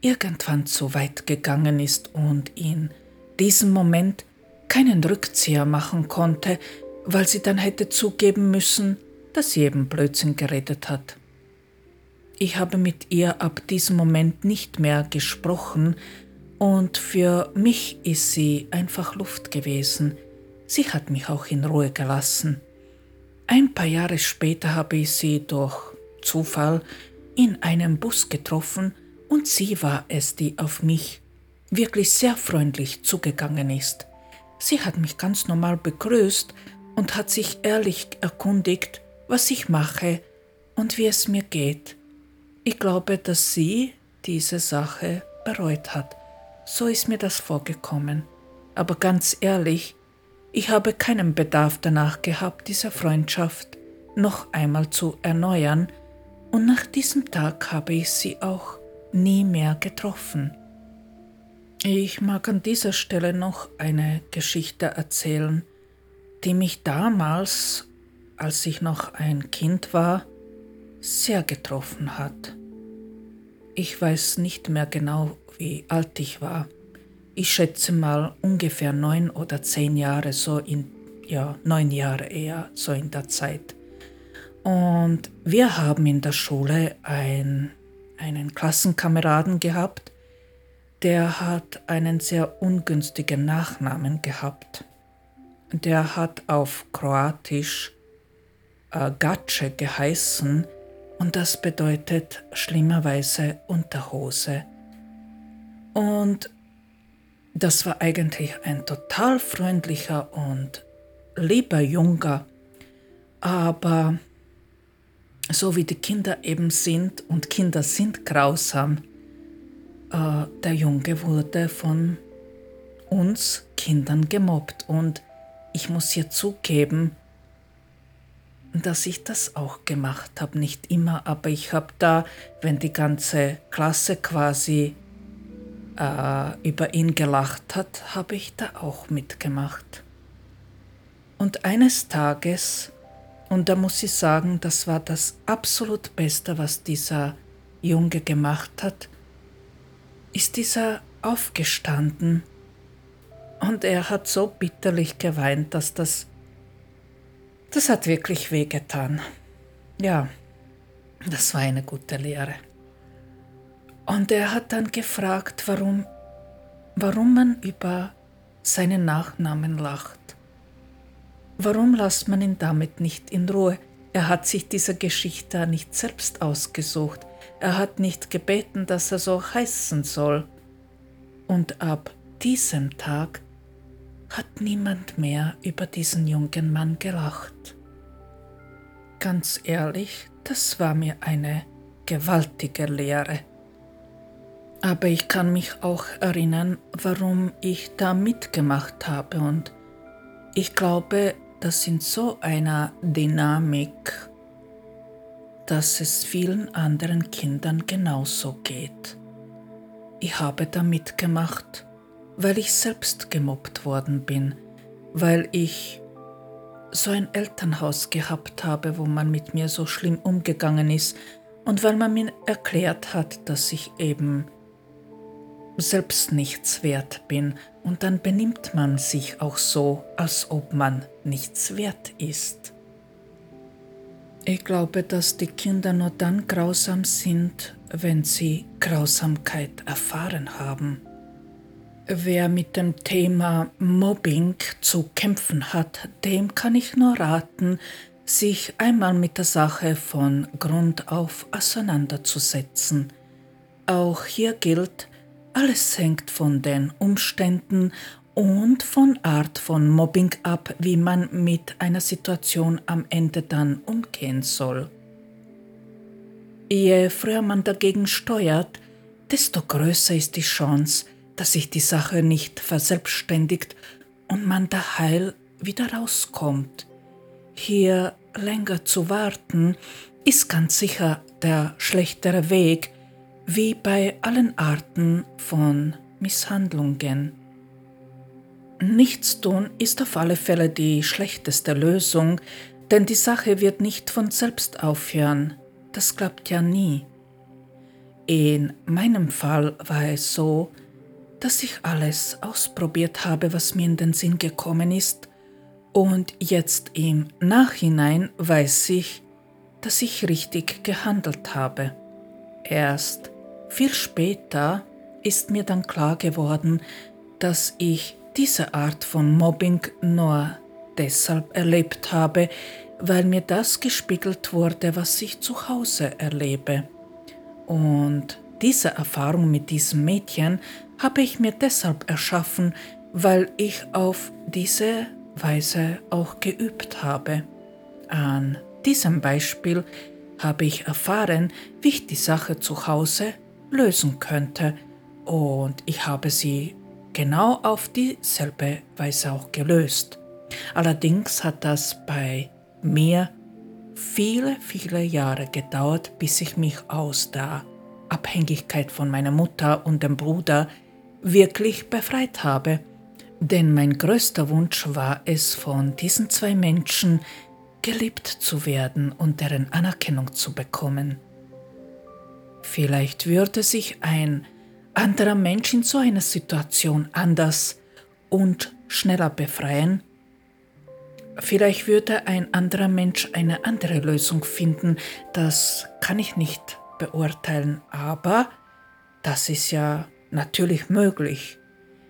irgendwann zu weit gegangen ist und in diesem Moment keinen Rückzieher machen konnte, weil sie dann hätte zugeben müssen, dass sie eben Blödsinn geredet hat. Ich habe mit ihr ab diesem Moment nicht mehr gesprochen und für mich ist sie einfach Luft gewesen. Sie hat mich auch in Ruhe gelassen. Ein paar Jahre später habe ich sie durch Zufall in einem Bus getroffen und sie war es, die auf mich wirklich sehr freundlich zugegangen ist. Sie hat mich ganz normal begrüßt und hat sich ehrlich erkundigt, was ich mache und wie es mir geht. Ich glaube, dass sie diese Sache bereut hat. So ist mir das vorgekommen. Aber ganz ehrlich, ich habe keinen Bedarf danach gehabt, diese Freundschaft noch einmal zu erneuern, und nach diesem Tag habe ich sie auch nie mehr getroffen. Ich mag an dieser Stelle noch eine Geschichte erzählen, die mich damals, als ich noch ein Kind war, sehr getroffen hat. Ich weiß nicht mehr genau, wie alt ich war. Ich schätze mal ungefähr neun oder zehn Jahre, so in, ja, neun Jahre eher, so in der Zeit. Und wir haben in der Schule ein, einen Klassenkameraden gehabt, der hat einen sehr ungünstigen Nachnamen gehabt. Der hat auf Kroatisch äh, Gace geheißen und das bedeutet schlimmerweise Unterhose. Und das war eigentlich ein total freundlicher und lieber Junger, aber so wie die Kinder eben sind und Kinder sind grausam, äh, der Junge wurde von uns Kindern gemobbt und ich muss hier zugeben, dass ich das auch gemacht habe. Nicht immer, aber ich habe da, wenn die ganze Klasse quasi äh, über ihn gelacht hat, habe ich da auch mitgemacht. Und eines Tages, und da muss ich sagen, das war das absolut Beste, was dieser Junge gemacht hat, ist dieser aufgestanden und er hat so bitterlich geweint, dass das, das hat wirklich wehgetan. Ja, das war eine gute Lehre. Und er hat dann gefragt, warum, warum man über seinen Nachnamen lacht. Warum lässt man ihn damit nicht in Ruhe? Er hat sich diese Geschichte nicht selbst ausgesucht. Er hat nicht gebeten, dass er so heißen soll. Und ab diesem Tag hat niemand mehr über diesen jungen Mann gelacht. Ganz ehrlich, das war mir eine gewaltige Lehre. Aber ich kann mich auch erinnern, warum ich da mitgemacht habe und ich glaube, dass in so einer Dynamik dass es vielen anderen Kindern genauso geht. Ich habe da mitgemacht, weil ich selbst gemobbt worden bin, weil ich so ein Elternhaus gehabt habe, wo man mit mir so schlimm umgegangen ist und weil man mir erklärt hat, dass ich eben selbst nichts wert bin und dann benimmt man sich auch so, als ob man nichts wert ist. Ich glaube, dass die Kinder nur dann grausam sind, wenn sie Grausamkeit erfahren haben. Wer mit dem Thema Mobbing zu kämpfen hat, dem kann ich nur raten, sich einmal mit der Sache von Grund auf auseinanderzusetzen. Auch hier gilt, alles hängt von den Umständen und von Art von Mobbing ab, wie man mit einer Situation am Ende dann umgehen soll. Je früher man dagegen steuert, desto größer ist die Chance, dass sich die Sache nicht verselbstständigt und man da heil wieder rauskommt. Hier länger zu warten, ist ganz sicher der schlechtere Weg, wie bei allen Arten von Misshandlungen. Nichtstun ist auf alle Fälle die schlechteste Lösung, denn die Sache wird nicht von selbst aufhören. Das klappt ja nie. In meinem Fall war es so, dass ich alles ausprobiert habe, was mir in den Sinn gekommen ist, und jetzt im Nachhinein weiß ich, dass ich richtig gehandelt habe. Erst viel später ist mir dann klar geworden, dass ich diese Art von Mobbing nur deshalb erlebt habe, weil mir das gespiegelt wurde, was ich zu Hause erlebe. Und diese Erfahrung mit diesem Mädchen habe ich mir deshalb erschaffen, weil ich auf diese Weise auch geübt habe. An diesem Beispiel habe ich erfahren, wie ich die Sache zu Hause lösen könnte und ich habe sie genau auf dieselbe Weise auch gelöst. Allerdings hat das bei mir viele, viele Jahre gedauert, bis ich mich aus der Abhängigkeit von meiner Mutter und dem Bruder wirklich befreit habe. Denn mein größter Wunsch war es, von diesen zwei Menschen geliebt zu werden und deren Anerkennung zu bekommen. Vielleicht würde sich ein anderer Mensch in so einer Situation anders und schneller befreien. Vielleicht würde ein anderer Mensch eine andere Lösung finden, das kann ich nicht beurteilen, aber das ist ja natürlich möglich.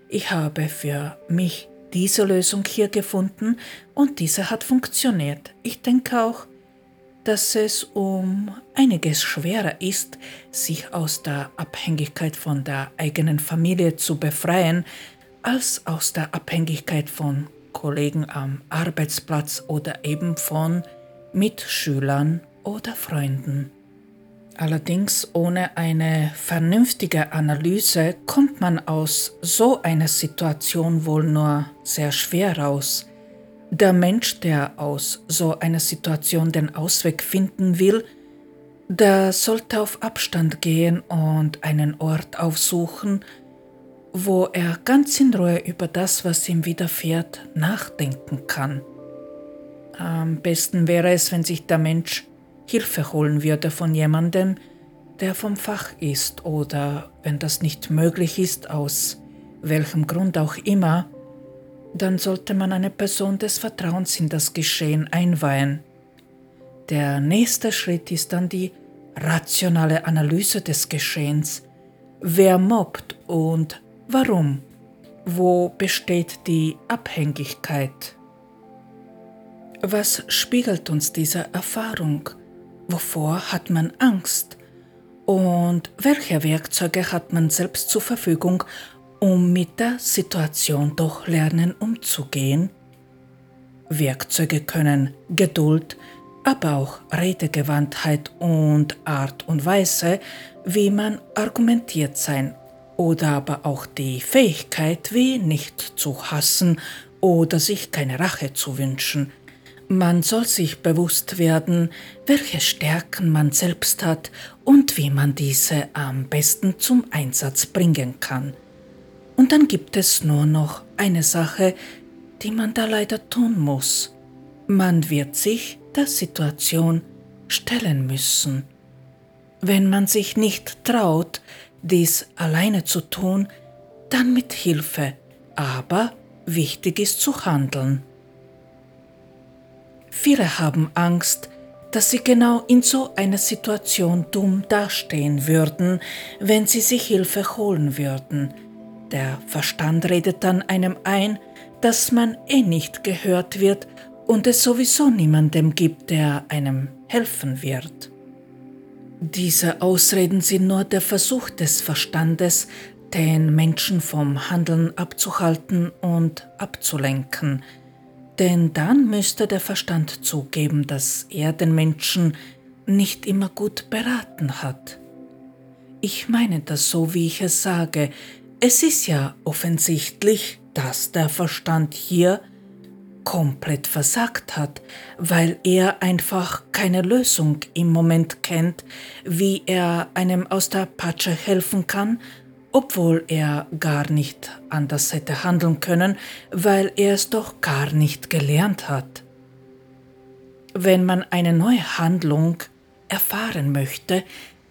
Ich habe für mich diese Lösung hier gefunden und diese hat funktioniert. Ich denke auch, dass es um einiges schwerer ist, sich aus der Abhängigkeit von der eigenen Familie zu befreien, als aus der Abhängigkeit von Kollegen am Arbeitsplatz oder eben von Mitschülern oder Freunden. Allerdings ohne eine vernünftige Analyse kommt man aus so einer Situation wohl nur sehr schwer raus. Der Mensch, der aus so einer Situation den Ausweg finden will, der sollte auf Abstand gehen und einen Ort aufsuchen, wo er ganz in Ruhe über das, was ihm widerfährt, nachdenken kann. Am besten wäre es, wenn sich der Mensch Hilfe holen würde von jemandem, der vom Fach ist oder wenn das nicht möglich ist, aus welchem Grund auch immer, dann sollte man eine Person des Vertrauens in das Geschehen einweihen. Der nächste Schritt ist dann die rationale Analyse des Geschehens. Wer mobbt und warum? Wo besteht die Abhängigkeit? Was spiegelt uns diese Erfahrung? Wovor hat man Angst? Und welche Werkzeuge hat man selbst zur Verfügung, um mit der Situation doch lernen umzugehen? Werkzeuge können Geduld, aber auch Redegewandtheit und Art und Weise, wie man argumentiert sein oder aber auch die Fähigkeit, wie nicht zu hassen oder sich keine Rache zu wünschen. Man soll sich bewusst werden, welche Stärken man selbst hat und wie man diese am besten zum Einsatz bringen kann. Und dann gibt es nur noch eine Sache, die man da leider tun muss. Man wird sich der Situation stellen müssen. Wenn man sich nicht traut, dies alleine zu tun, dann mit Hilfe, aber wichtig ist zu handeln. Viele haben Angst, dass sie genau in so einer Situation dumm dastehen würden, wenn sie sich Hilfe holen würden, der Verstand redet dann einem ein, dass man eh nicht gehört wird und es sowieso niemandem gibt, der einem helfen wird. Diese Ausreden sind nur der Versuch des Verstandes, den Menschen vom Handeln abzuhalten und abzulenken, denn dann müsste der Verstand zugeben, dass er den Menschen nicht immer gut beraten hat. Ich meine das so, wie ich es sage, es ist ja offensichtlich, dass der Verstand hier komplett versagt hat, weil er einfach keine Lösung im Moment kennt, wie er einem aus der Patsche helfen kann, obwohl er gar nicht anders hätte handeln können, weil er es doch gar nicht gelernt hat. Wenn man eine neue Handlung erfahren möchte,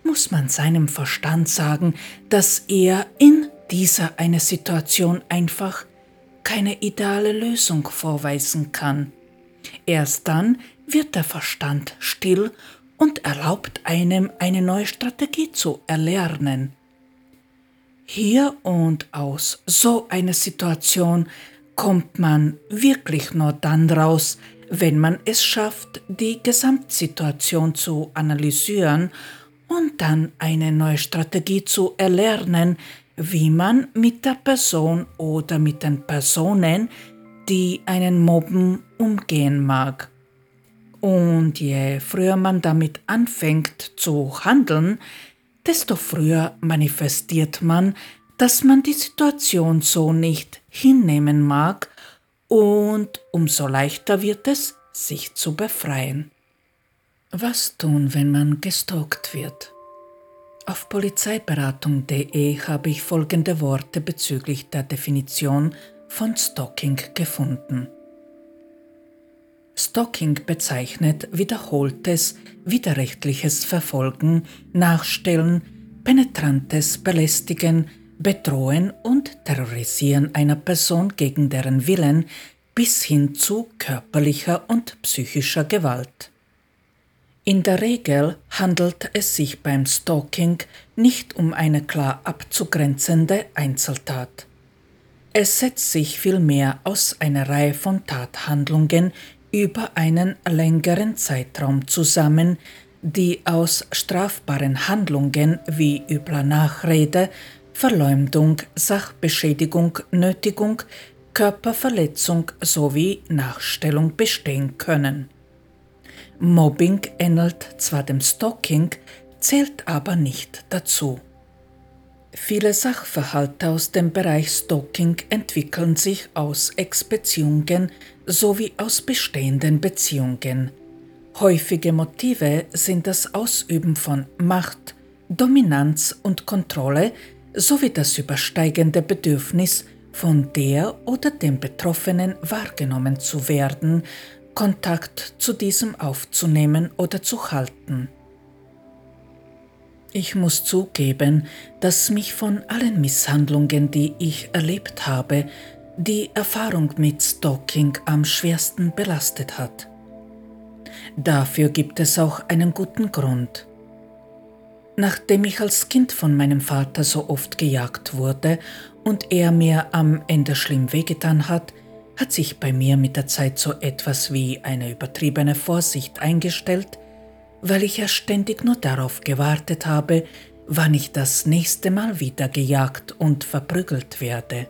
muss man seinem Verstand sagen, dass er in dieser eine Situation einfach keine ideale Lösung vorweisen kann. Erst dann wird der Verstand still und erlaubt einem eine neue Strategie zu erlernen. Hier und aus so einer Situation kommt man wirklich nur dann raus, wenn man es schafft, die Gesamtsituation zu analysieren und dann eine neue Strategie zu erlernen, wie man mit der Person oder mit den Personen, die einen mobben, umgehen mag. Und je früher man damit anfängt zu handeln, desto früher manifestiert man, dass man die Situation so nicht hinnehmen mag und umso leichter wird es, sich zu befreien. Was tun, wenn man gestalkt wird? Auf polizeiberatung.de habe ich folgende Worte bezüglich der Definition von Stalking gefunden. Stalking bezeichnet wiederholtes, widerrechtliches Verfolgen, Nachstellen, penetrantes Belästigen, Bedrohen und Terrorisieren einer Person gegen deren Willen bis hin zu körperlicher und psychischer Gewalt. In der Regel handelt es sich beim Stalking nicht um eine klar abzugrenzende Einzeltat. Es setzt sich vielmehr aus einer Reihe von Tathandlungen über einen längeren Zeitraum zusammen, die aus strafbaren Handlungen wie übler Nachrede, Verleumdung, Sachbeschädigung, Nötigung, Körperverletzung sowie Nachstellung bestehen können. Mobbing ähnelt zwar dem Stalking, zählt aber nicht dazu. Viele Sachverhalte aus dem Bereich Stalking entwickeln sich aus Ex-Beziehungen sowie aus bestehenden Beziehungen. Häufige Motive sind das Ausüben von Macht, Dominanz und Kontrolle sowie das übersteigende Bedürfnis, von der oder dem Betroffenen wahrgenommen zu werden, Kontakt zu diesem aufzunehmen oder zu halten. Ich muss zugeben, dass mich von allen Misshandlungen, die ich erlebt habe, die Erfahrung mit Stalking am schwersten belastet hat. Dafür gibt es auch einen guten Grund. Nachdem ich als Kind von meinem Vater so oft gejagt wurde und er mir am Ende schlimm wehgetan hat, hat sich bei mir mit der Zeit so etwas wie eine übertriebene Vorsicht eingestellt, weil ich ja ständig nur darauf gewartet habe, wann ich das nächste Mal wieder gejagt und verprügelt werde.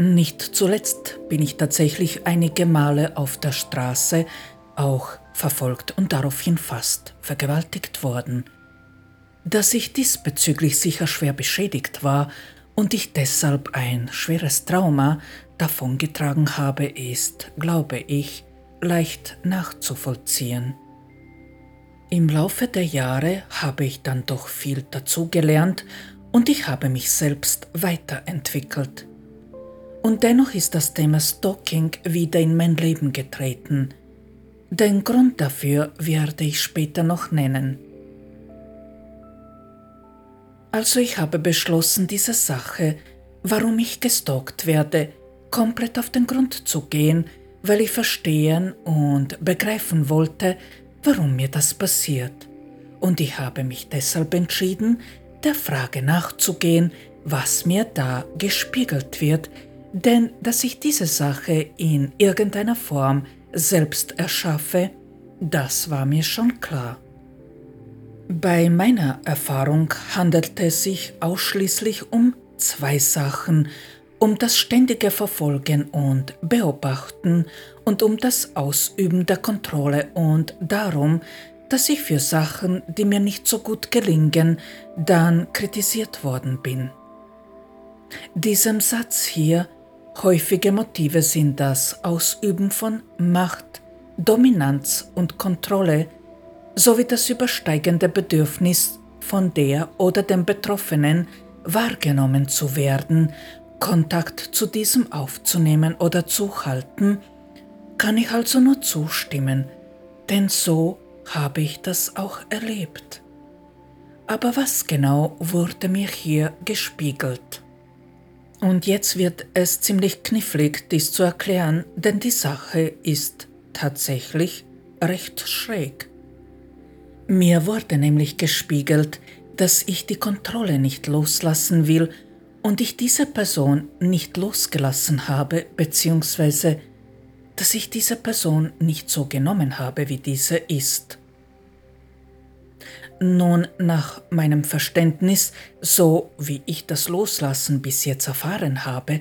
Nicht zuletzt bin ich tatsächlich einige Male auf der Straße auch verfolgt und daraufhin fast vergewaltigt worden – dass ich diesbezüglich sicher schwer beschädigt war und ich deshalb ein schweres Trauma davongetragen habe, ist, glaube ich, leicht nachzuvollziehen. Im Laufe der Jahre habe ich dann doch viel dazugelernt und ich habe mich selbst weiterentwickelt. Und dennoch ist das Thema Stalking wieder in mein Leben getreten. Den Grund dafür werde ich später noch nennen. Also ich habe beschlossen, diese Sache, warum ich gestalkt werde, komplett auf den Grund zu gehen, weil ich verstehen und begreifen wollte, warum mir das passiert. Und ich habe mich deshalb entschieden, der Frage nachzugehen, was mir da gespiegelt wird, denn dass ich diese Sache in irgendeiner Form selbst erschaffe, das war mir schon klar. Bei meiner Erfahrung handelt es sich ausschließlich um zwei Sachen, um das ständige Verfolgen und Beobachten und um das Ausüben der Kontrolle und darum, dass ich für Sachen, die mir nicht so gut gelingen, dann kritisiert worden bin. Diesem Satz hier, häufige Motive sind das Ausüben von Macht, Dominanz und Kontrolle, sowie das übersteigende Bedürfnis von der oder dem Betroffenen wahrgenommen zu werden, Kontakt zu diesem aufzunehmen oder zu halten, kann ich also nur zustimmen, denn so habe ich das auch erlebt. Aber was genau wurde mir hier gespiegelt? Und jetzt wird es ziemlich knifflig, dies zu erklären, denn die Sache ist tatsächlich recht schräg. Mir wurde nämlich gespiegelt, dass ich die Kontrolle nicht loslassen will und ich diese Person nicht losgelassen habe, beziehungsweise dass ich diese Person nicht so genommen habe, wie diese ist. Nun, nach meinem Verständnis, so wie ich das Loslassen bis jetzt erfahren habe,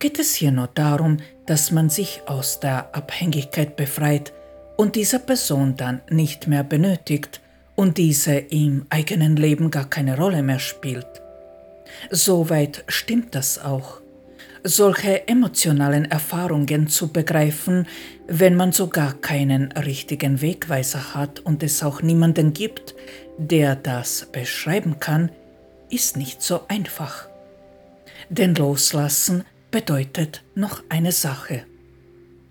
geht es hier nur darum, dass man sich aus der Abhängigkeit befreit und diese Person dann nicht mehr benötigt und diese im eigenen Leben gar keine Rolle mehr spielt. Soweit stimmt das auch. Solche emotionalen Erfahrungen zu begreifen, wenn man sogar keinen richtigen Wegweiser hat und es auch niemanden gibt, der das beschreiben kann, ist nicht so einfach. Denn loslassen bedeutet noch eine Sache.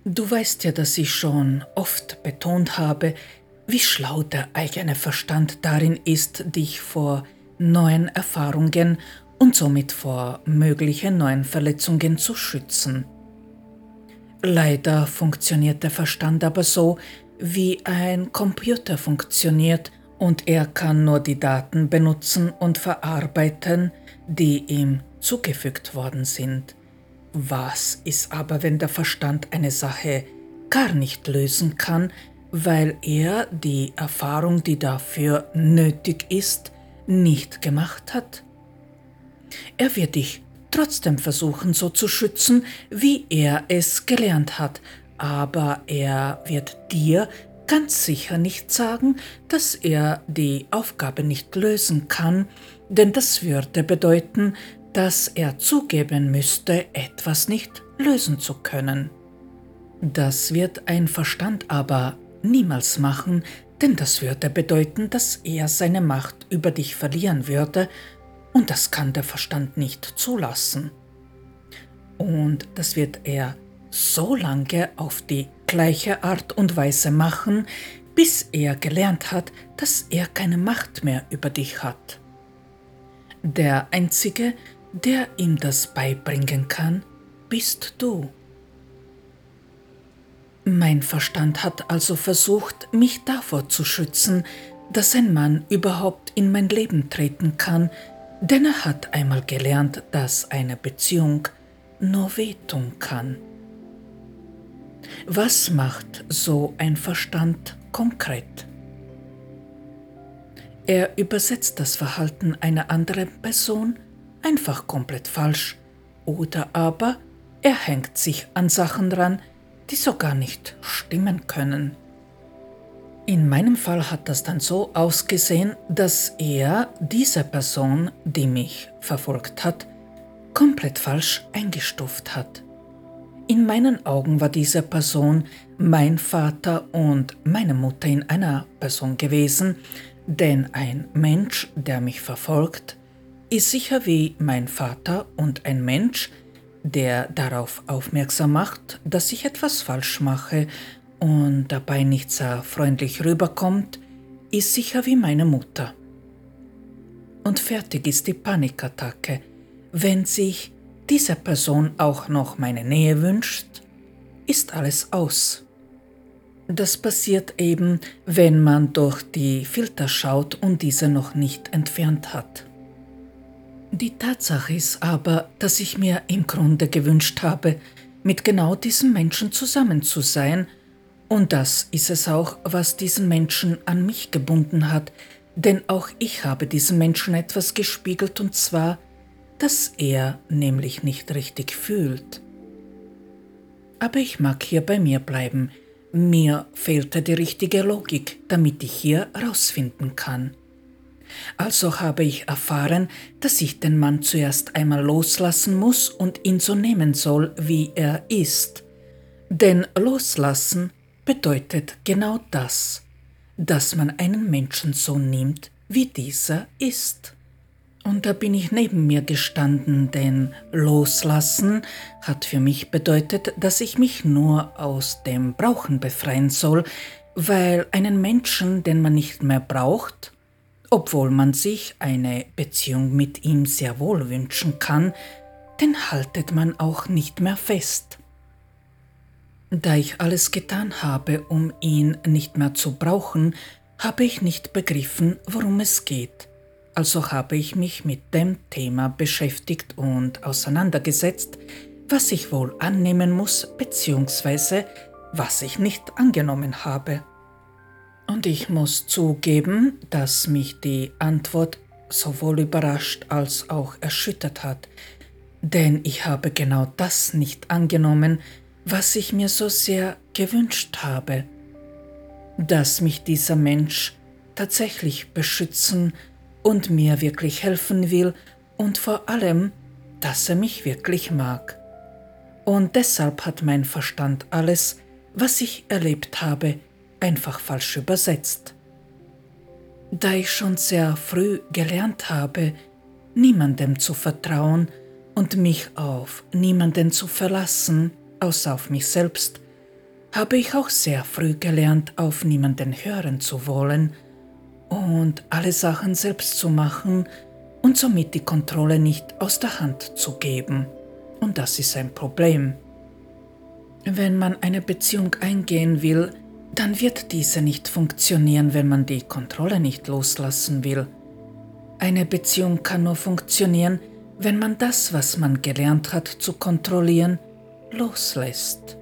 Du weißt ja, dass ich schon oft betont habe, wie schlau der eigene Verstand darin ist, dich vor neuen Erfahrungen und somit vor möglichen neuen Verletzungen zu schützen. Leider funktioniert der Verstand aber so, wie ein Computer funktioniert und er kann nur die Daten benutzen und verarbeiten, die ihm zugefügt worden sind. Was ist aber, wenn der Verstand eine Sache gar nicht lösen kann, weil er die Erfahrung, die dafür nötig ist, nicht gemacht hat? Er wird dich trotzdem versuchen so zu schützen, wie er es gelernt hat, aber er wird dir ganz sicher nicht sagen, dass er die Aufgabe nicht lösen kann, denn das würde bedeuten, dass er zugeben müsste, etwas nicht lösen zu können. Das wird ein Verstand aber niemals machen, denn das würde bedeuten, dass er seine Macht über dich verlieren würde, und das kann der Verstand nicht zulassen. Und das wird er so lange auf die gleiche Art und Weise machen, bis er gelernt hat, dass er keine Macht mehr über dich hat. Der Einzige, der ihm das beibringen kann, bist du. Mein Verstand hat also versucht, mich davor zu schützen, dass ein Mann überhaupt in mein Leben treten kann, denn er hat einmal gelernt, dass eine Beziehung nur wehtun kann. Was macht so ein Verstand konkret? Er übersetzt das Verhalten einer anderen Person einfach komplett falsch oder aber er hängt sich an Sachen dran, die so gar nicht stimmen können. In meinem Fall hat das dann so ausgesehen, dass er diese Person, die mich verfolgt hat, komplett falsch eingestuft hat. In meinen Augen war diese Person mein Vater und meine Mutter in einer Person gewesen, denn ein Mensch, der mich verfolgt, ist sicher wie mein Vater und ein Mensch, der darauf aufmerksam macht, dass ich etwas falsch mache und dabei nicht sehr freundlich rüberkommt, ist sicher wie meine Mutter. Und fertig ist die Panikattacke, wenn sich diese Person auch noch meine Nähe wünscht, ist alles aus. Das passiert eben, wenn man durch die Filter schaut und diese noch nicht entfernt hat. Die Tatsache ist aber, dass ich mir im Grunde gewünscht habe, mit genau diesem Menschen zusammen zu sein, und das ist es auch, was diesen Menschen an mich gebunden hat, denn auch ich habe diesem Menschen etwas gespiegelt, und zwar, dass er nämlich nicht richtig fühlt. Aber ich mag hier bei mir bleiben, mir fehlte die richtige Logik, damit ich hier rausfinden kann. Also habe ich erfahren, dass ich den Mann zuerst einmal loslassen muss und ihn so nehmen soll, wie er ist. Denn loslassen bedeutet genau das, dass man einen Menschen so nimmt, wie dieser ist. Und da bin ich neben mir gestanden, denn loslassen hat für mich bedeutet, dass ich mich nur aus dem Brauchen befreien soll, weil einen Menschen, den man nicht mehr braucht, obwohl man sich eine Beziehung mit ihm sehr wohl wünschen kann, den haltet man auch nicht mehr fest. Da ich alles getan habe, um ihn nicht mehr zu brauchen, habe ich nicht begriffen, worum es geht. Also habe ich mich mit dem Thema beschäftigt und auseinandergesetzt, was ich wohl annehmen muss bzw. was ich nicht angenommen habe. Und ich muss zugeben, dass mich die Antwort sowohl überrascht als auch erschüttert hat, denn ich habe genau das nicht angenommen, was ich mir so sehr gewünscht habe, dass mich dieser Mensch tatsächlich beschützen und mir wirklich helfen will und vor allem, dass er mich wirklich mag. Und deshalb hat mein Verstand alles, was ich erlebt habe, einfach falsch übersetzt. Da ich schon sehr früh gelernt habe, niemandem zu vertrauen und mich auf niemanden zu verlassen, außer auf mich selbst, habe ich auch sehr früh gelernt, auf niemanden hören zu wollen und alle Sachen selbst zu machen und somit die Kontrolle nicht aus der Hand zu geben. Und das ist ein Problem. Wenn man eine Beziehung eingehen will, dann wird diese nicht funktionieren, wenn man die Kontrolle nicht loslassen will. Eine Beziehung kann nur funktionieren, wenn man das, was man gelernt hat zu kontrollieren, loslässt.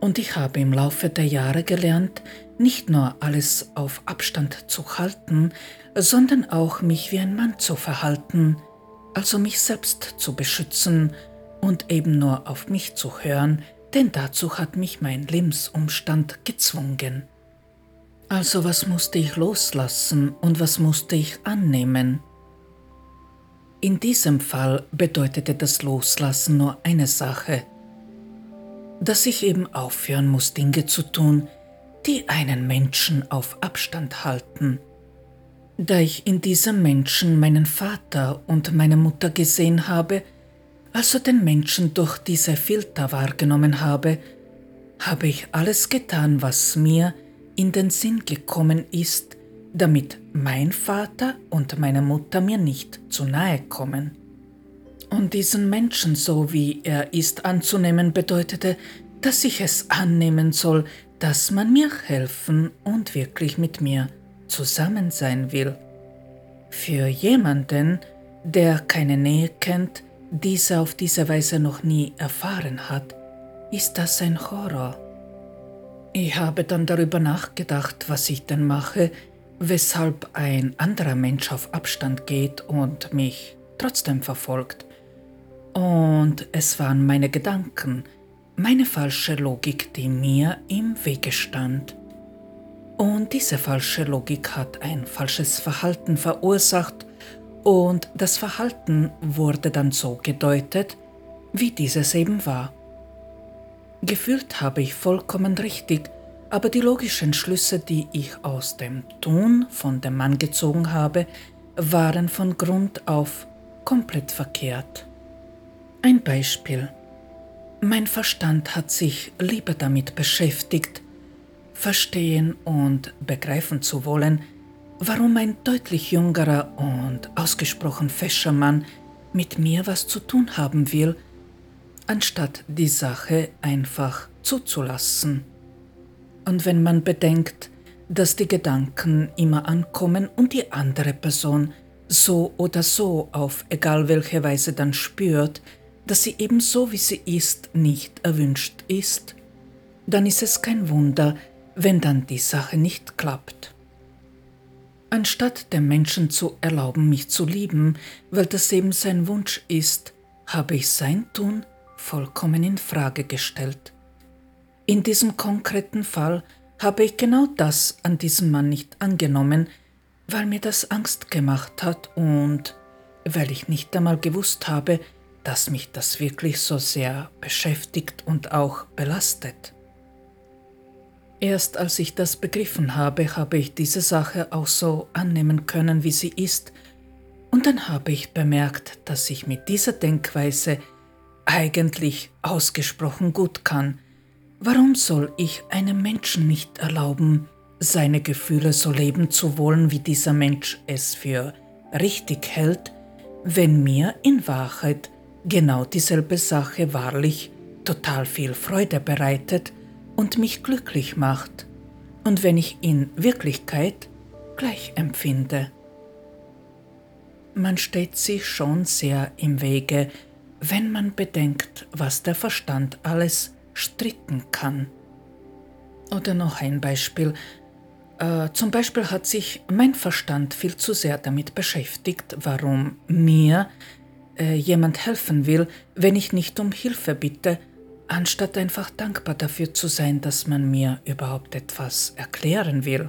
Und ich habe im Laufe der Jahre gelernt, nicht nur alles auf Abstand zu halten, sondern auch mich wie ein Mann zu verhalten, also mich selbst zu beschützen und eben nur auf mich zu hören, denn dazu hat mich mein Lebensumstand gezwungen. Also was musste ich loslassen und was musste ich annehmen? In diesem Fall bedeutete das Loslassen nur eine Sache, dass ich eben aufhören muss, Dinge zu tun, die einen Menschen auf Abstand halten. Da ich in diesem Menschen meinen Vater und meine Mutter gesehen habe, also den Menschen durch diese Filter wahrgenommen habe, habe ich alles getan, was mir in den Sinn gekommen ist, damit mein Vater und meine Mutter mir nicht zu nahe kommen. Und diesen Menschen so wie er ist anzunehmen bedeutete, dass ich es annehmen soll, dass man mir helfen und wirklich mit mir zusammen sein will. Für jemanden, der keine Nähe kennt, diese auf diese Weise noch nie erfahren hat, ist das ein Horror. Ich habe dann darüber nachgedacht, was ich denn mache, weshalb ein anderer Mensch auf Abstand geht und mich trotzdem verfolgt. Und es waren meine Gedanken, meine falsche Logik, die mir im Wege stand. Und diese falsche Logik hat ein falsches Verhalten verursacht und das Verhalten wurde dann so gedeutet, wie dieses eben war. Gefühlt habe ich vollkommen richtig, aber die logischen Schlüsse, die ich aus dem Tun von dem Mann gezogen habe, waren von Grund auf komplett verkehrt. Ein Beispiel. Mein Verstand hat sich lieber damit beschäftigt, verstehen und begreifen zu wollen, warum ein deutlich jüngerer und ausgesprochen fescher Mann mit mir was zu tun haben will, anstatt die Sache einfach zuzulassen. Und wenn man bedenkt, dass die Gedanken immer ankommen und die andere Person so oder so auf egal welche Weise dann spürt, dass sie ebenso wie sie ist nicht erwünscht ist, dann ist es kein Wunder, wenn dann die Sache nicht klappt. Anstatt dem Menschen zu erlauben, mich zu lieben, weil das eben sein Wunsch ist, habe ich sein Tun vollkommen in Frage gestellt. In diesem konkreten Fall habe ich genau das an diesem Mann nicht angenommen, weil mir das Angst gemacht hat und weil ich nicht einmal gewusst habe, dass mich das wirklich so sehr beschäftigt und auch belastet. Erst als ich das begriffen habe, habe ich diese Sache auch so annehmen können, wie sie ist, und dann habe ich bemerkt, dass ich mit dieser Denkweise eigentlich ausgesprochen gut kann. Warum soll ich einem Menschen nicht erlauben, seine Gefühle so leben zu wollen, wie dieser Mensch es für richtig hält, wenn mir in Wahrheit genau dieselbe Sache wahrlich total viel Freude bereitet und mich glücklich macht und wenn ich in Wirklichkeit gleich empfinde. man steht sich schon sehr im Wege, wenn man bedenkt, was der Verstand alles stricken kann. Oder noch ein Beispiel. Äh, zum Beispiel hat sich mein Verstand viel zu sehr damit beschäftigt, warum mir äh, jemand helfen will, wenn ich nicht um Hilfe bitte, anstatt einfach dankbar dafür zu sein, dass man mir überhaupt etwas erklären will.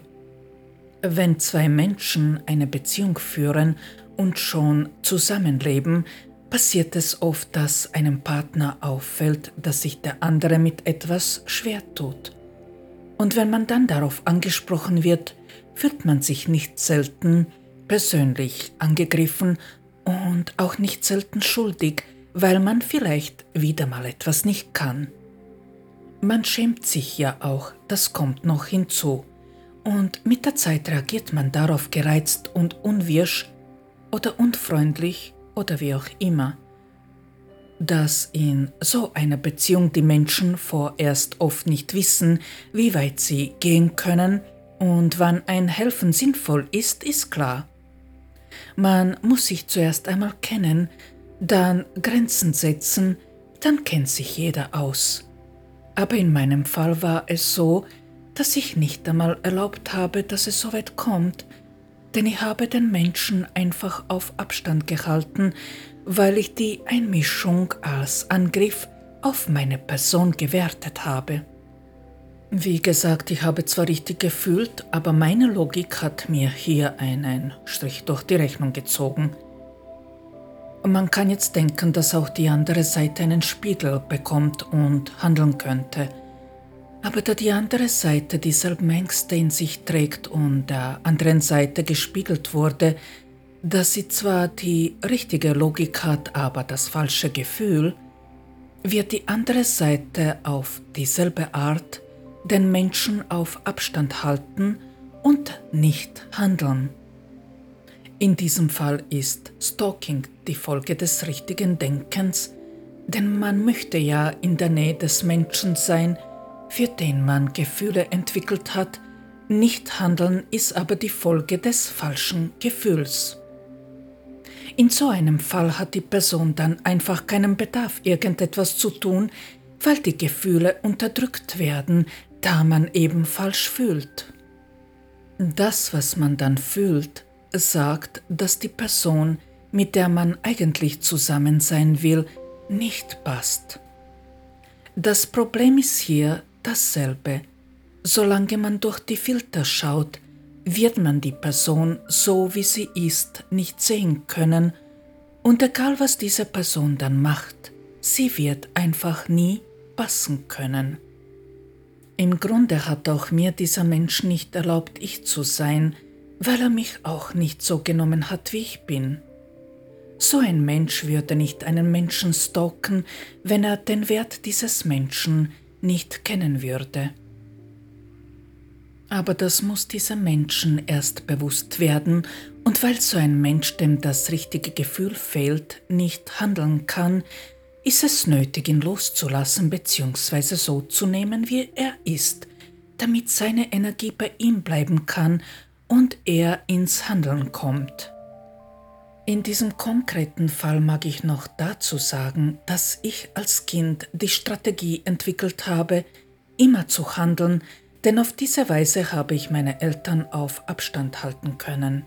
Wenn zwei Menschen eine Beziehung führen und schon zusammenleben, passiert es oft, dass einem Partner auffällt, dass sich der andere mit etwas schwer tut. Und wenn man dann darauf angesprochen wird, fühlt man sich nicht selten persönlich angegriffen und auch nicht selten schuldig, weil man vielleicht wieder mal etwas nicht kann. Man schämt sich ja auch, das kommt noch hinzu. Und mit der Zeit reagiert man darauf gereizt und unwirsch oder unfreundlich oder wie auch immer. Dass in so einer Beziehung die Menschen vorerst oft nicht wissen, wie weit sie gehen können und wann ein Helfen sinnvoll ist, ist klar. Man muss sich zuerst einmal kennen, dann Grenzen setzen, dann kennt sich jeder aus. Aber in meinem Fall war es so, dass ich nicht einmal erlaubt habe, dass es so weit kommt, denn ich habe den Menschen einfach auf Abstand gehalten, weil ich die Einmischung als Angriff auf meine Person gewertet habe. Wie gesagt, ich habe zwar richtig gefühlt, aber meine Logik hat mir hier einen Strich durch die Rechnung gezogen. Man kann jetzt denken, dass auch die andere Seite einen Spiegel bekommt und handeln könnte. Aber da die andere Seite dieselben Ängste in sich trägt und der anderen Seite gespiegelt wurde, dass sie zwar die richtige Logik hat, aber das falsche Gefühl, wird die andere Seite auf dieselbe Art den Menschen auf Abstand halten und nicht handeln. In diesem Fall ist Stalking die Folge des richtigen Denkens, denn man möchte ja in der Nähe des Menschen sein, für den man Gefühle entwickelt hat, nicht handeln ist aber die Folge des falschen Gefühls. In so einem Fall hat die Person dann einfach keinen Bedarf, irgendetwas zu tun, weil die Gefühle unterdrückt werden, da man eben falsch fühlt. Das, was man dann fühlt, sagt, dass die Person, mit der man eigentlich zusammen sein will, nicht passt. Das Problem ist hier dasselbe. Solange man durch die Filter schaut, wird man die Person so wie sie ist nicht sehen können und egal was diese Person dann macht, sie wird einfach nie passen können. Im Grunde hat auch mir dieser Mensch nicht erlaubt, ich zu sein, weil er mich auch nicht so genommen hat, wie ich bin. So ein Mensch würde nicht einen Menschen stalken, wenn er den Wert dieses Menschen nicht kennen würde. Aber das muss diesem Menschen erst bewusst werden, und weil so ein Mensch, dem das richtige Gefühl fehlt, nicht handeln kann, ist es nötig, ihn loszulassen bzw. so zu nehmen, wie er ist, damit seine Energie bei ihm bleiben kann und er ins Handeln kommt. In diesem konkreten Fall mag ich noch dazu sagen, dass ich als Kind die Strategie entwickelt habe, immer zu handeln, denn auf diese Weise habe ich meine Eltern auf Abstand halten können.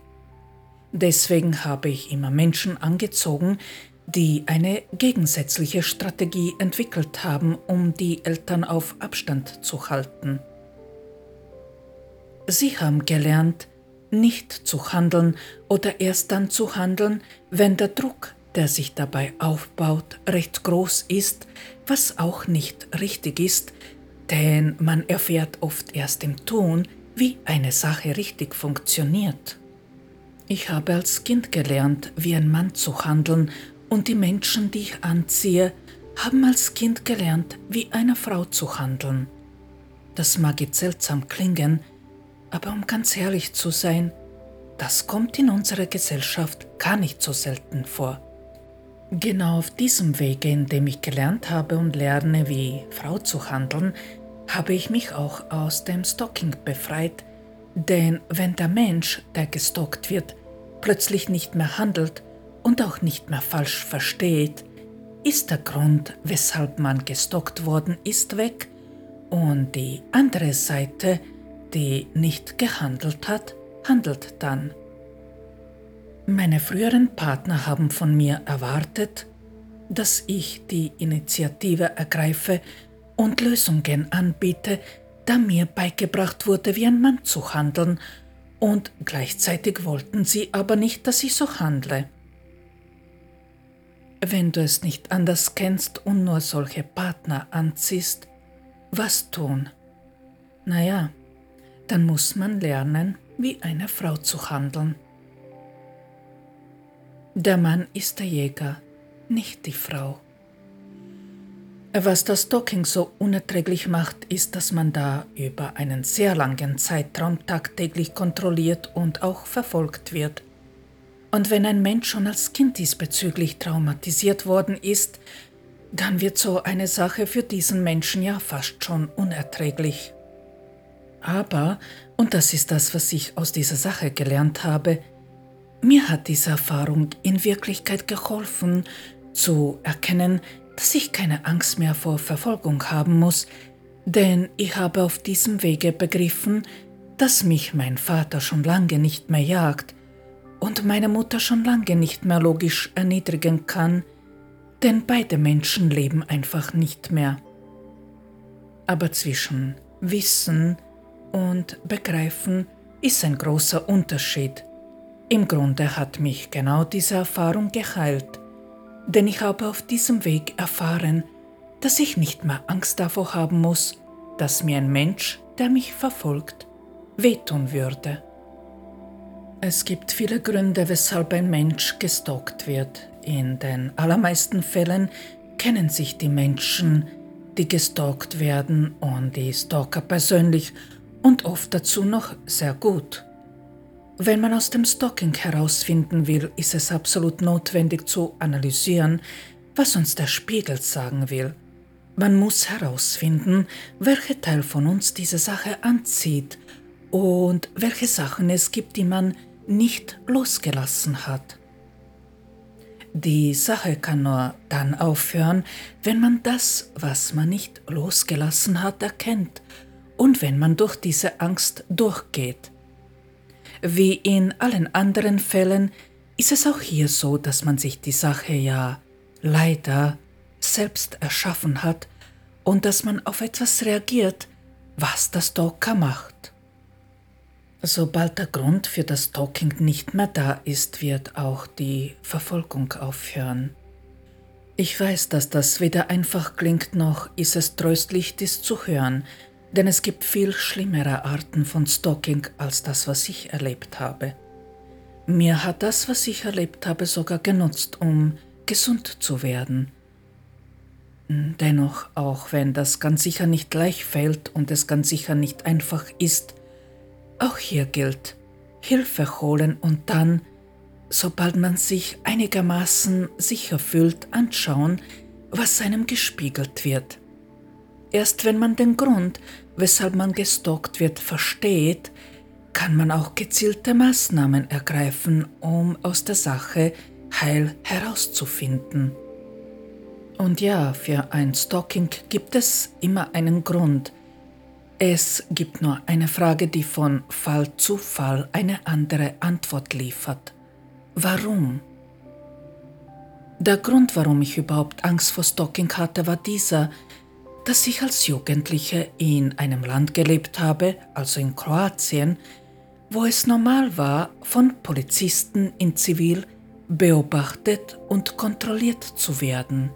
Deswegen habe ich immer Menschen angezogen, die eine gegensätzliche Strategie entwickelt haben, um die Eltern auf Abstand zu halten. Sie haben gelernt, nicht zu handeln oder erst dann zu handeln, wenn der Druck, der sich dabei aufbaut, recht groß ist, was auch nicht richtig ist, denn man erfährt oft erst im Tun, wie eine Sache richtig funktioniert. Ich habe als Kind gelernt, wie ein Mann zu handeln, und die Menschen, die ich anziehe, haben als Kind gelernt, wie eine Frau zu handeln. Das mag jetzt seltsam klingen, aber um ganz ehrlich zu sein, das kommt in unserer Gesellschaft gar nicht so selten vor. Genau auf diesem Wege, in dem ich gelernt habe und lerne, wie Frau zu handeln, habe ich mich auch aus dem Stalking befreit, denn wenn der Mensch, der gestalkt wird, plötzlich nicht mehr handelt und auch nicht mehr falsch versteht, ist der Grund, weshalb man gestockt worden ist, weg und die andere Seite, die nicht gehandelt hat, handelt dann. Meine früheren Partner haben von mir erwartet, dass ich die Initiative ergreife und Lösungen anbiete, da mir beigebracht wurde, wie ein Mann zu handeln, und gleichzeitig wollten sie aber nicht, dass ich so handle. Wenn du es nicht anders kennst und nur solche Partner anziehst, was tun? Naja, dann muss man lernen, wie eine Frau zu handeln. Der Mann ist der Jäger, nicht die Frau. Was das Stalking so unerträglich macht, ist, dass man da über einen sehr langen Zeitraum tagtäglich kontrolliert und auch verfolgt wird. Und wenn ein Mensch schon als Kind diesbezüglich traumatisiert worden ist, dann wird so eine Sache für diesen Menschen ja fast schon unerträglich. Aber, und das ist das, was ich aus dieser Sache gelernt habe, mir hat diese Erfahrung in Wirklichkeit geholfen, zu erkennen, dass ich keine Angst mehr vor Verfolgung haben muss, denn ich habe auf diesem Wege begriffen, dass mich mein Vater schon lange nicht mehr jagt und meine Mutter schon lange nicht mehr logisch erniedrigen kann, denn beide Menschen leben einfach nicht mehr. Aber zwischen Wissen und Begreifen ist ein großer Unterschied. Im Grunde hat mich genau diese Erfahrung geheilt denn ich habe auf diesem Weg erfahren, dass ich nicht mehr Angst davor haben muss, dass mir ein Mensch, der mich verfolgt, wehtun würde. Es gibt viele Gründe, weshalb ein Mensch gestalkt wird. In den allermeisten Fällen kennen sich die Menschen, die gestalkt werden und die Stalker persönlich und oft dazu noch sehr gut. Wenn man aus dem Stalking herausfinden will, ist es absolut notwendig zu analysieren, was uns der Spiegel sagen will. Man muss herausfinden, welcher Teil von uns diese Sache anzieht und welche Sachen es gibt, die man nicht losgelassen hat. Die Sache kann nur dann aufhören, wenn man das, was man nicht losgelassen hat, erkennt und wenn man durch diese Angst durchgeht. Wie in allen anderen Fällen ist es auch hier so, dass man sich die Sache ja leider selbst erschaffen hat und dass man auf etwas reagiert, was das Stalker macht. Sobald der Grund für das Stalking nicht mehr da ist, wird auch die Verfolgung aufhören. Ich weiß, dass das weder einfach klingt noch ist es tröstlich, dies zu hören, denn es gibt viel schlimmere Arten von Stalking als das, was ich erlebt habe. Mir hat das, was ich erlebt habe, sogar genutzt, um gesund zu werden. Dennoch, auch wenn das ganz sicher nicht leicht fällt und es ganz sicher nicht einfach ist, auch hier gilt, Hilfe holen und dann, sobald man sich einigermaßen sicher fühlt, anschauen, was einem gespiegelt wird. Erst wenn man den Grund, weshalb man gestalkt wird, versteht, kann man auch gezielte Maßnahmen ergreifen, um aus der Sache heil herauszufinden. Und ja, für ein Stalking gibt es immer einen Grund. Es gibt nur eine Frage, die von Fall zu Fall eine andere Antwort liefert. Warum? Der Grund, warum ich überhaupt Angst vor Stalking hatte, war dieser, dass ich als Jugendliche in einem Land gelebt habe, also in Kroatien, wo es normal war, von Polizisten in Zivil beobachtet und kontrolliert zu werden.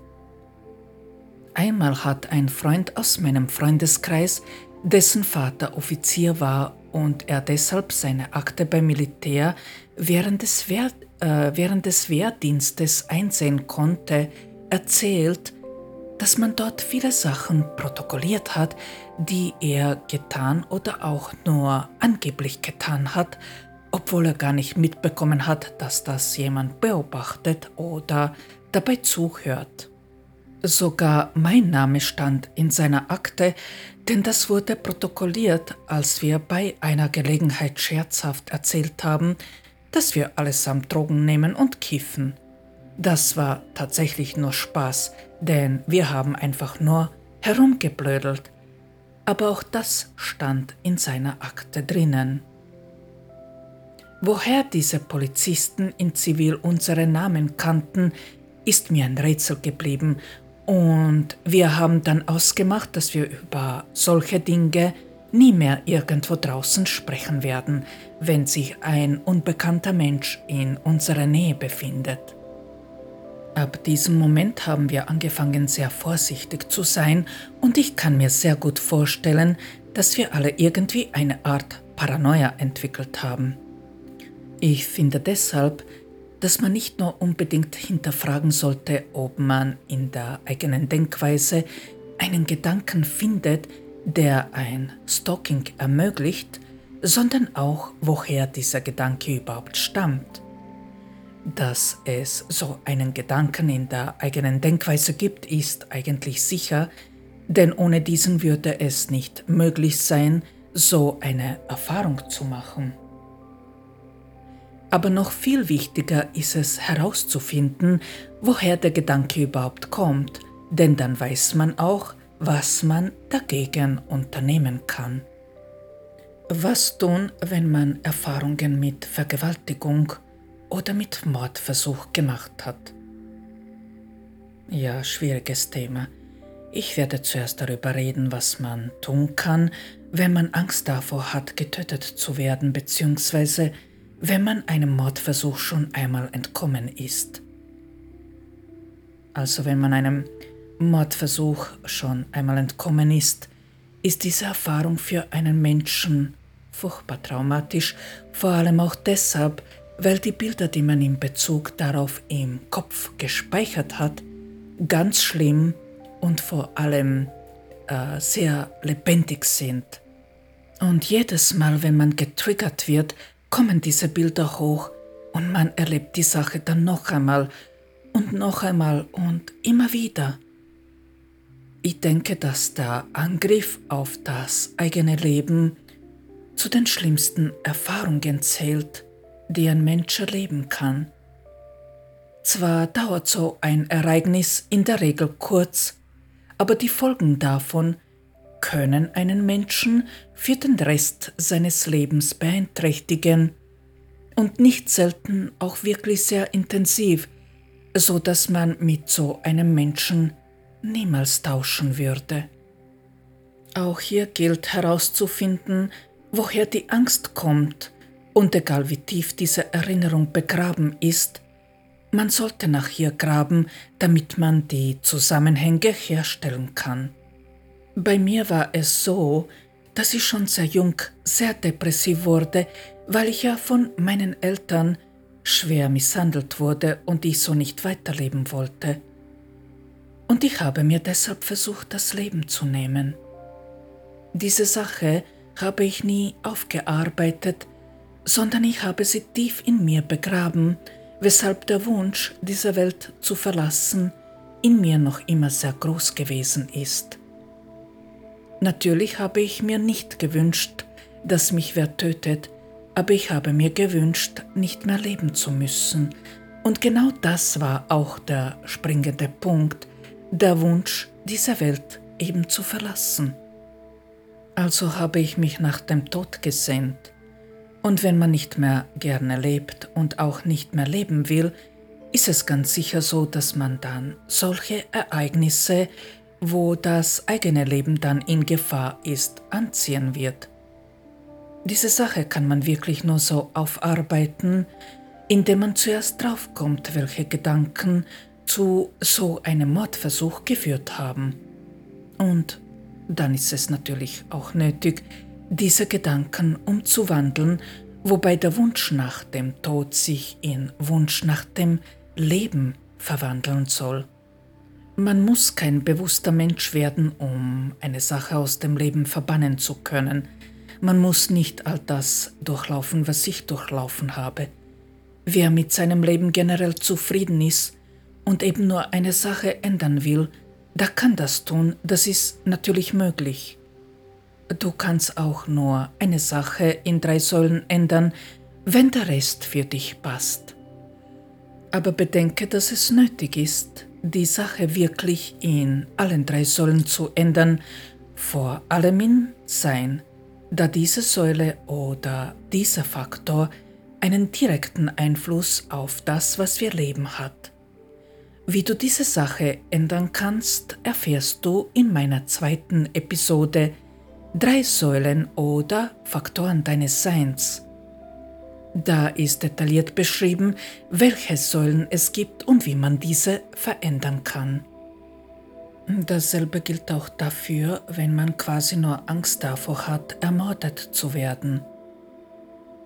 Einmal hat ein Freund aus meinem Freundeskreis, dessen Vater Offizier war und er deshalb seine Akte beim Militär während des, Wehr, äh, während des Wehrdienstes einsehen konnte, erzählt, dass man dort viele Sachen protokolliert hat, die er getan oder auch nur angeblich getan hat, obwohl er gar nicht mitbekommen hat, dass das jemand beobachtet oder dabei zuhört. Sogar mein Name stand in seiner Akte, denn das wurde protokolliert, als wir bei einer Gelegenheit scherzhaft erzählt haben, dass wir allesamt Drogen nehmen und kiffen. Das war tatsächlich nur Spaß, denn wir haben einfach nur herumgeblödelt. Aber auch das stand in seiner Akte drinnen. Woher diese Polizisten in Zivil unsere Namen kannten, ist mir ein Rätsel geblieben und wir haben dann ausgemacht, dass wir über solche Dinge nie mehr irgendwo draußen sprechen werden, wenn sich ein unbekannter Mensch in unserer Nähe befindet. Ab diesem Moment haben wir angefangen sehr vorsichtig zu sein und ich kann mir sehr gut vorstellen, dass wir alle irgendwie eine Art Paranoia entwickelt haben. Ich finde deshalb, dass man nicht nur unbedingt hinterfragen sollte, ob man in der eigenen Denkweise einen Gedanken findet, der ein Stalking ermöglicht, sondern auch, woher dieser Gedanke überhaupt stammt. Dass es so einen Gedanken in der eigenen Denkweise gibt, ist eigentlich sicher, denn ohne diesen würde es nicht möglich sein, so eine Erfahrung zu machen. Aber noch viel wichtiger ist es herauszufinden, woher der Gedanke überhaupt kommt, denn dann weiß man auch, was man dagegen unternehmen kann. Was tun, wenn man Erfahrungen mit Vergewaltigung oder mit Mordversuch gemacht hat? Ja, schwieriges Thema. Ich werde zuerst darüber reden, was man tun kann, wenn man Angst davor hat, getötet zu werden, beziehungsweise wenn man einem Mordversuch schon einmal entkommen ist. Also wenn man einem Mordversuch schon einmal entkommen ist, ist diese Erfahrung für einen Menschen furchtbar traumatisch, vor allem auch deshalb, weil die Bilder, die man in Bezug darauf im Kopf gespeichert hat, ganz schlimm und vor allem äh, sehr lebendig sind. Und jedes Mal, wenn man getriggert wird, kommen diese Bilder hoch und man erlebt die Sache dann noch einmal und noch einmal und immer wieder. Ich denke, dass der Angriff auf das eigene Leben zu den schlimmsten Erfahrungen zählt, die ein Mensch erleben kann. Zwar dauert so ein Ereignis in der Regel kurz, aber die Folgen davon können einen Menschen für den Rest seines Lebens beeinträchtigen und nicht selten auch wirklich sehr intensiv, so dass man mit so einem Menschen niemals tauschen würde. Auch hier gilt herauszufinden, woher die Angst kommt, und egal wie tief diese Erinnerung begraben ist, man sollte nach ihr graben, damit man die Zusammenhänge herstellen kann. Bei mir war es so, dass ich schon sehr jung sehr depressiv wurde, weil ich ja von meinen Eltern schwer misshandelt wurde und ich so nicht weiterleben wollte und ich habe mir deshalb versucht, das Leben zu nehmen. Diese Sache habe ich nie aufgearbeitet, sondern ich habe sie tief in mir begraben, weshalb der Wunsch, diese Welt zu verlassen, in mir noch immer sehr groß gewesen ist. Natürlich habe ich mir nicht gewünscht, dass mich wer tötet, aber ich habe mir gewünscht, nicht mehr leben zu müssen. Und genau das war auch der springende Punkt, der Wunsch, diese Welt eben zu verlassen. Also habe ich mich nach dem Tod gesehnt. Und wenn man nicht mehr gerne lebt und auch nicht mehr leben will, ist es ganz sicher so, dass man dann solche Ereignisse, wo das eigene Leben dann in Gefahr ist, anziehen wird. Diese Sache kann man wirklich nur so aufarbeiten, indem man zuerst draufkommt, welche Gedanken zu so einem Mordversuch geführt haben. Und dann ist es natürlich auch nötig, diese Gedanken umzuwandeln, wobei der Wunsch nach dem Tod sich in Wunsch nach dem Leben verwandeln soll. Man muss kein bewusster Mensch werden, um eine Sache aus dem Leben verbannen zu können. Man muss nicht all das durchlaufen, was ich durchlaufen habe. Wer mit seinem Leben generell zufrieden ist, und eben nur eine Sache ändern will, da kann das tun, das ist natürlich möglich. Du kannst auch nur eine Sache in drei Säulen ändern, wenn der Rest für dich passt. Aber bedenke, dass es nötig ist, die Sache wirklich in allen drei Säulen zu ändern, vor allem in Sein, da diese Säule oder dieser Faktor einen direkten Einfluss auf das, was wir leben hat. Wie du diese Sache ändern kannst, erfährst du in meiner zweiten Episode Drei Säulen oder Faktoren deines Seins. Da ist detailliert beschrieben, welche Säulen es gibt und wie man diese verändern kann. Dasselbe gilt auch dafür, wenn man quasi nur Angst davor hat, ermordet zu werden.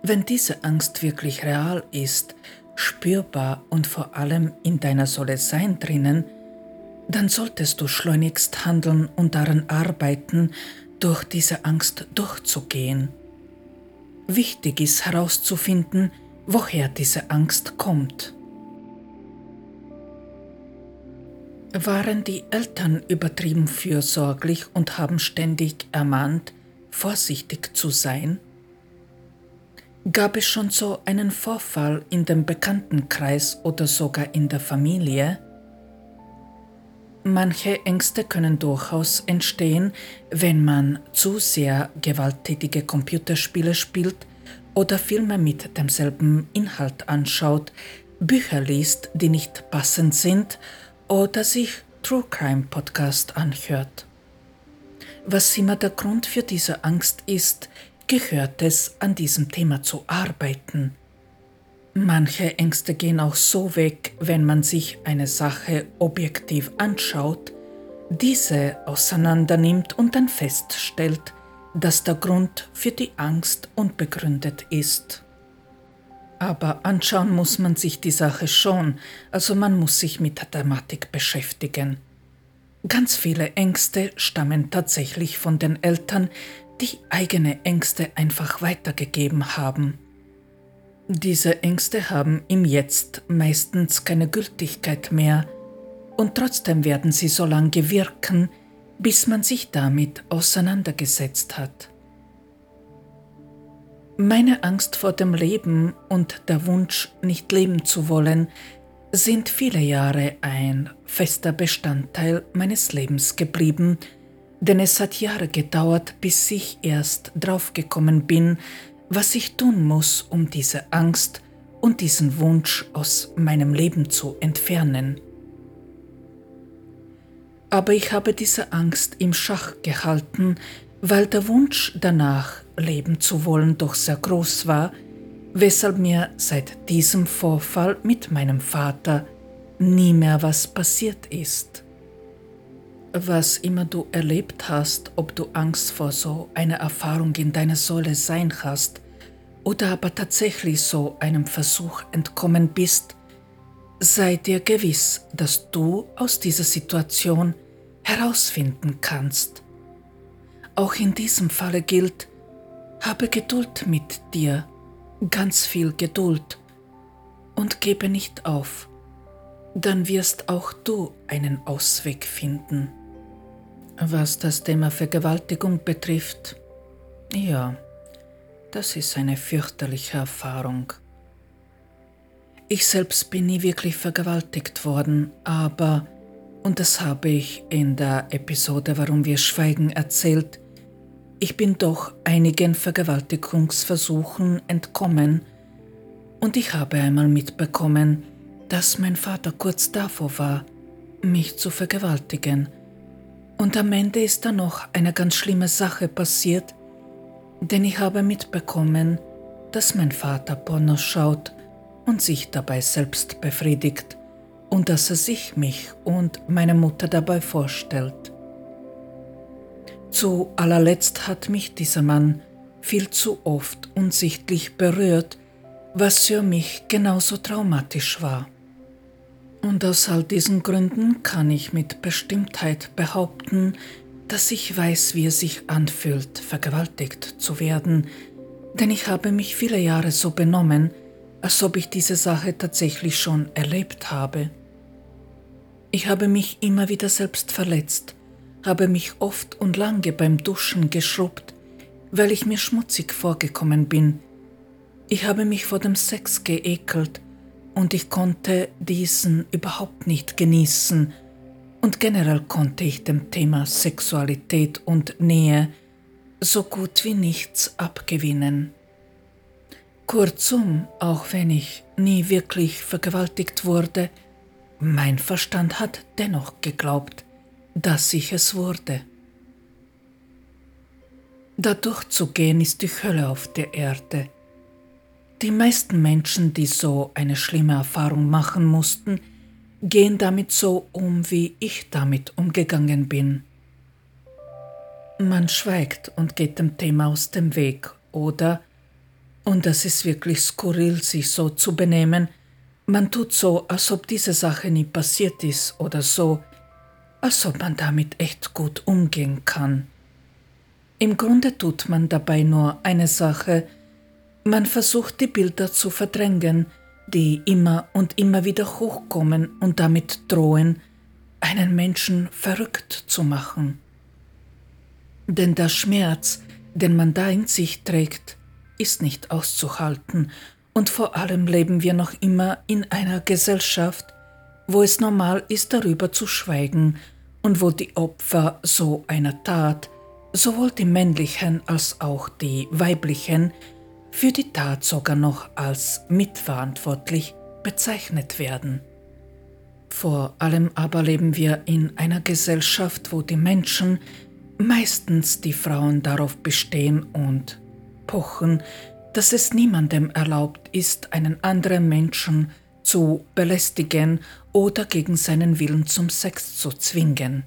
Wenn diese Angst wirklich real ist, spürbar und vor allem in deiner Solle sein drinnen, dann solltest du schleunigst handeln und daran arbeiten, durch diese Angst durchzugehen. Wichtig ist herauszufinden, woher diese Angst kommt. Waren die Eltern übertrieben fürsorglich und haben ständig ermahnt, vorsichtig zu sein? Gab es schon so einen Vorfall in dem Bekanntenkreis oder sogar in der Familie? Manche Ängste können durchaus entstehen, wenn man zu sehr gewalttätige Computerspiele spielt oder Filme mit demselben Inhalt anschaut, Bücher liest, die nicht passend sind oder sich True Crime Podcast anhört. Was immer der Grund für diese Angst ist, gehört es, an diesem Thema zu arbeiten. Manche Ängste gehen auch so weg, wenn man sich eine Sache objektiv anschaut, diese auseinandernimmt und dann feststellt, dass der Grund für die Angst unbegründet ist. Aber anschauen muss man sich die Sache schon, also man muss sich mit der Thematik beschäftigen. Ganz viele Ängste stammen tatsächlich von den Eltern, die eigene Ängste einfach weitergegeben haben. Diese Ängste haben im Jetzt meistens keine Gültigkeit mehr und trotzdem werden sie so lange wirken, bis man sich damit auseinandergesetzt hat. Meine Angst vor dem Leben und der Wunsch, nicht leben zu wollen, sind viele Jahre ein fester Bestandteil meines Lebens geblieben, denn es hat Jahre gedauert, bis ich erst draufgekommen bin, was ich tun muss, um diese Angst und diesen Wunsch aus meinem Leben zu entfernen. Aber ich habe diese Angst im Schach gehalten, weil der Wunsch danach leben zu wollen doch sehr groß war, weshalb mir seit diesem Vorfall mit meinem Vater nie mehr was passiert ist was immer du erlebt hast, ob du Angst vor so einer Erfahrung in deiner Säule sein hast oder aber tatsächlich so einem Versuch entkommen bist, sei dir gewiss, dass du aus dieser Situation herausfinden kannst. Auch in diesem Falle gilt, habe Geduld mit dir, ganz viel Geduld und gebe nicht auf, dann wirst auch du einen Ausweg finden. Was das Thema Vergewaltigung betrifft, ja, das ist eine fürchterliche Erfahrung. Ich selbst bin nie wirklich vergewaltigt worden, aber, und das habe ich in der Episode Warum wir schweigen erzählt, ich bin doch einigen Vergewaltigungsversuchen entkommen und ich habe einmal mitbekommen, dass mein Vater kurz davor war, mich zu vergewaltigen und am Ende ist da noch eine ganz schlimme Sache passiert, denn ich habe mitbekommen, dass mein Vater Pornos schaut und sich dabei selbst befriedigt und dass er sich mich und meine Mutter dabei vorstellt. Zu allerletzt hat mich dieser Mann viel zu oft unsichtlich berührt, was für mich genauso traumatisch war. Und aus all diesen Gründen kann ich mit Bestimmtheit behaupten, dass ich weiß, wie es sich anfühlt, vergewaltigt zu werden, denn ich habe mich viele Jahre so benommen, als ob ich diese Sache tatsächlich schon erlebt habe. Ich habe mich immer wieder selbst verletzt, habe mich oft und lange beim Duschen geschrubbt, weil ich mir schmutzig vorgekommen bin. Ich habe mich vor dem Sex geekelt und ich konnte diesen überhaupt nicht genießen und generell konnte ich dem Thema Sexualität und Nähe so gut wie nichts abgewinnen. Kurzum, auch wenn ich nie wirklich vergewaltigt wurde, mein Verstand hat dennoch geglaubt, dass ich es wurde. Da durchzugehen ist die Hölle auf der Erde. Die meisten Menschen, die so eine schlimme Erfahrung machen mussten, gehen damit so um, wie ich damit umgegangen bin. Man schweigt und geht dem Thema aus dem Weg, oder, und das ist wirklich skurril, sich so zu benehmen, man tut so, als ob diese Sache nie passiert ist oder so, als ob man damit echt gut umgehen kann. Im Grunde tut man dabei nur eine Sache, man versucht die Bilder zu verdrängen, die immer und immer wieder hochkommen und damit drohen, einen Menschen verrückt zu machen. Denn der Schmerz, den man da in sich trägt, ist nicht auszuhalten, und vor allem leben wir noch immer in einer Gesellschaft, wo es normal ist, darüber zu schweigen und wo die Opfer so einer Tat, sowohl die männlichen als auch die weiblichen, für die Tat sogar noch als mitverantwortlich bezeichnet werden. Vor allem aber leben wir in einer Gesellschaft, wo die Menschen meistens die Frauen darauf bestehen und pochen, dass es niemandem erlaubt ist, einen anderen Menschen zu belästigen oder gegen seinen Willen zum Sex zu zwingen.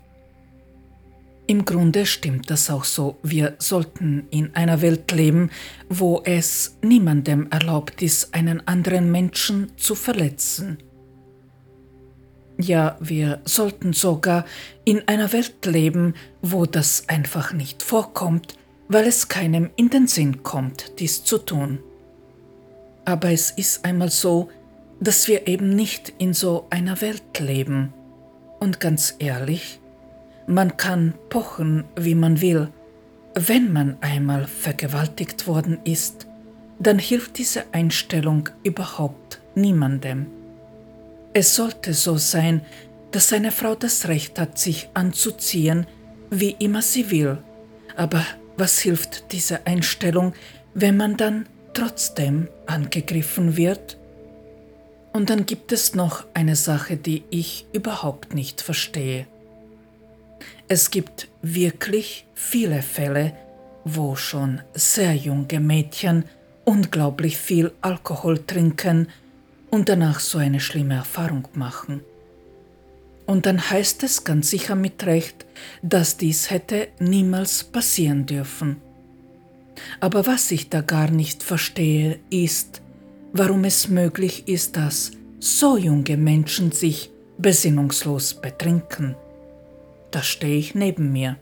Im Grunde stimmt das auch so. Wir sollten in einer Welt leben, wo es niemandem erlaubt ist, einen anderen Menschen zu verletzen. Ja, wir sollten sogar in einer Welt leben, wo das einfach nicht vorkommt, weil es keinem in den Sinn kommt, dies zu tun. Aber es ist einmal so, dass wir eben nicht in so einer Welt leben. Und ganz ehrlich, man kann pochen, wie man will. Wenn man einmal vergewaltigt worden ist, dann hilft diese Einstellung überhaupt niemandem. Es sollte so sein, dass eine Frau das Recht hat, sich anzuziehen, wie immer sie will. Aber was hilft diese Einstellung, wenn man dann trotzdem angegriffen wird? Und dann gibt es noch eine Sache, die ich überhaupt nicht verstehe. Es gibt wirklich viele Fälle, wo schon sehr junge Mädchen unglaublich viel Alkohol trinken und danach so eine schlimme Erfahrung machen. Und dann heißt es ganz sicher mit Recht, dass dies hätte niemals passieren dürfen. Aber was ich da gar nicht verstehe, ist, warum es möglich ist, dass so junge Menschen sich besinnungslos betrinken. Da stehe ich neben mir.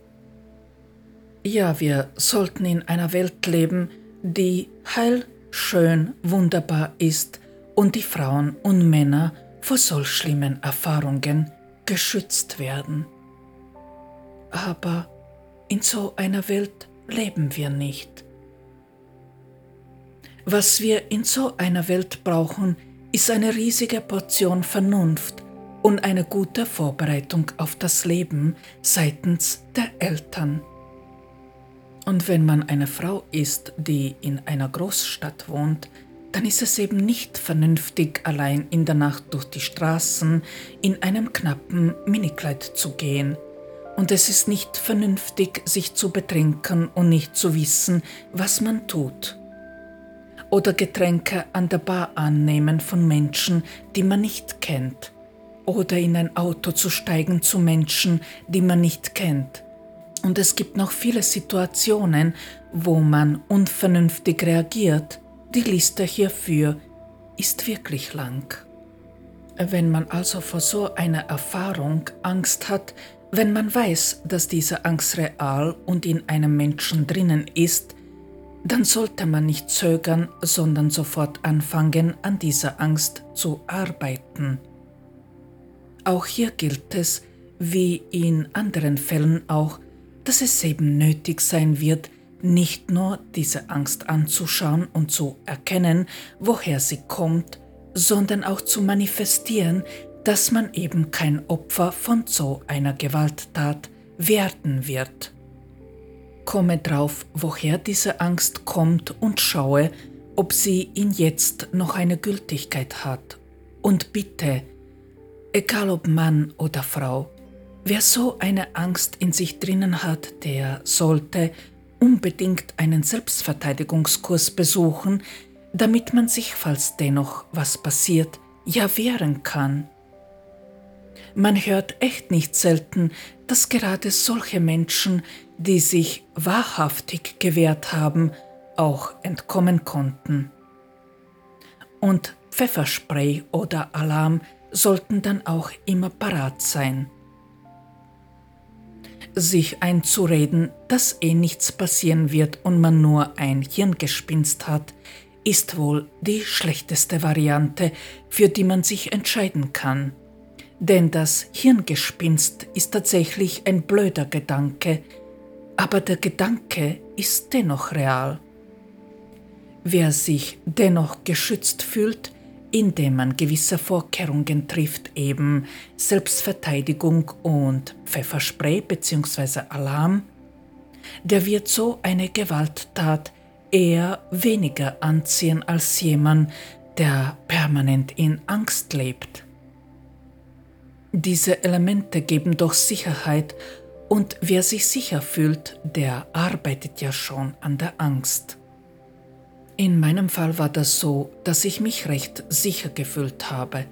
Ja, wir sollten in einer Welt leben, die heil, schön, wunderbar ist und die Frauen und Männer vor solch schlimmen Erfahrungen geschützt werden. Aber in so einer Welt leben wir nicht. Was wir in so einer Welt brauchen, ist eine riesige Portion Vernunft und eine gute Vorbereitung auf das Leben seitens der Eltern. Und wenn man eine Frau ist, die in einer Großstadt wohnt, dann ist es eben nicht vernünftig, allein in der Nacht durch die Straßen in einem knappen Minikleid zu gehen. Und es ist nicht vernünftig, sich zu betrinken und nicht zu wissen, was man tut. Oder Getränke an der Bar annehmen von Menschen, die man nicht kennt. Oder in ein Auto zu steigen zu Menschen, die man nicht kennt. Und es gibt noch viele Situationen, wo man unvernünftig reagiert die Liste hierfür ist wirklich lang. Wenn man also vor so einer Erfahrung Angst hat, wenn man weiß, dass diese Angst real und in einem Menschen drinnen ist, dann sollte man nicht zögern, sondern sofort anfangen, an dieser Angst zu arbeiten. Auch hier gilt es, wie in anderen Fällen auch, dass es eben nötig sein wird, nicht nur diese Angst anzuschauen und zu erkennen, woher sie kommt, sondern auch zu manifestieren, dass man eben kein Opfer von so einer Gewalttat werden wird. Komme drauf, woher diese Angst kommt und schaue, ob sie in jetzt noch eine Gültigkeit hat. Und bitte, egal ob Mann oder Frau, wer so eine Angst in sich drinnen hat, der sollte unbedingt einen Selbstverteidigungskurs besuchen, damit man sich, falls dennoch was passiert, ja wehren kann. Man hört echt nicht selten, dass gerade solche Menschen, die sich wahrhaftig gewehrt haben, auch entkommen konnten. Und Pfefferspray oder Alarm sollten dann auch immer parat sein. Sich einzureden, dass eh nichts passieren wird und man nur ein Hirngespinst hat, ist wohl die schlechteste Variante, für die man sich entscheiden kann. Denn das Hirngespinst ist tatsächlich ein blöder Gedanke, aber der Gedanke ist dennoch real. Wer sich dennoch geschützt fühlt, indem man gewisse Vorkehrungen trifft, eben Selbstverteidigung und Pfefferspray bzw. Alarm, der wird so eine Gewalttat eher weniger anziehen als jemand, der permanent in Angst lebt. Diese Elemente geben doch Sicherheit und wer sich sicher fühlt, der arbeitet ja schon an der Angst. In meinem Fall war das so, dass ich mich recht sicher gefühlt habe.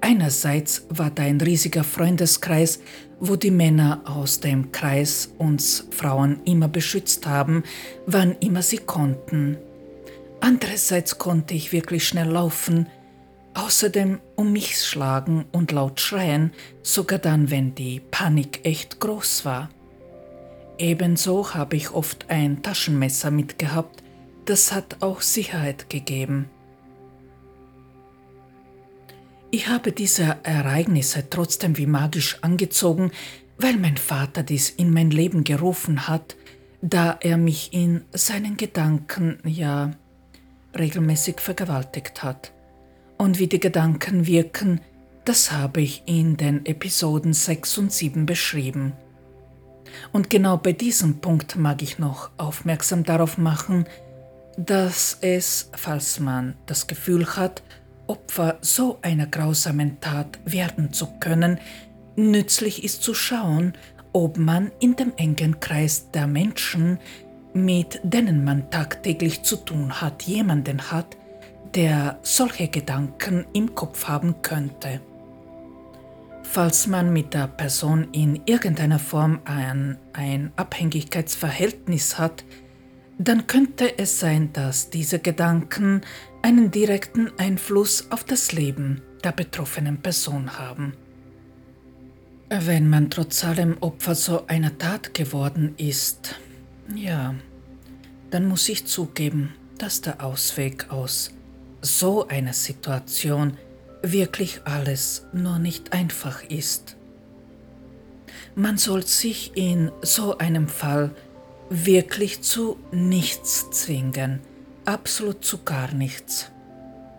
Einerseits war da ein riesiger Freundeskreis, wo die Männer aus dem Kreis uns Frauen immer beschützt haben, wann immer sie konnten. Andererseits konnte ich wirklich schnell laufen, Außerdem um mich schlagen und laut schreien, sogar dann, wenn die Panik echt groß war. Ebenso habe ich oft ein Taschenmesser mitgehabt, das hat auch Sicherheit gegeben. Ich habe diese Ereignisse trotzdem wie magisch angezogen, weil mein Vater dies in mein Leben gerufen hat, da er mich in seinen Gedanken ja regelmäßig vergewaltigt hat und wie die Gedanken wirken, das habe ich in den Episoden 6 und 7 beschrieben. Und genau bei diesem Punkt mag ich noch aufmerksam darauf machen, dass es, falls man das Gefühl hat, Opfer so einer grausamen Tat werden zu können, nützlich ist zu schauen, ob man in dem engen Kreis der Menschen, mit denen man tagtäglich zu tun hat, jemanden hat, der solche Gedanken im Kopf haben könnte. Falls man mit der Person in irgendeiner Form ein, ein Abhängigkeitsverhältnis hat, dann könnte es sein, dass diese Gedanken einen direkten Einfluss auf das Leben der betroffenen Person haben. Wenn man trotz allem Opfer so einer Tat geworden ist, ja, dann muss ich zugeben, dass der Ausweg aus so einer Situation wirklich alles nur nicht einfach ist. Man soll sich in so einem Fall wirklich zu nichts zwingen, absolut zu gar nichts.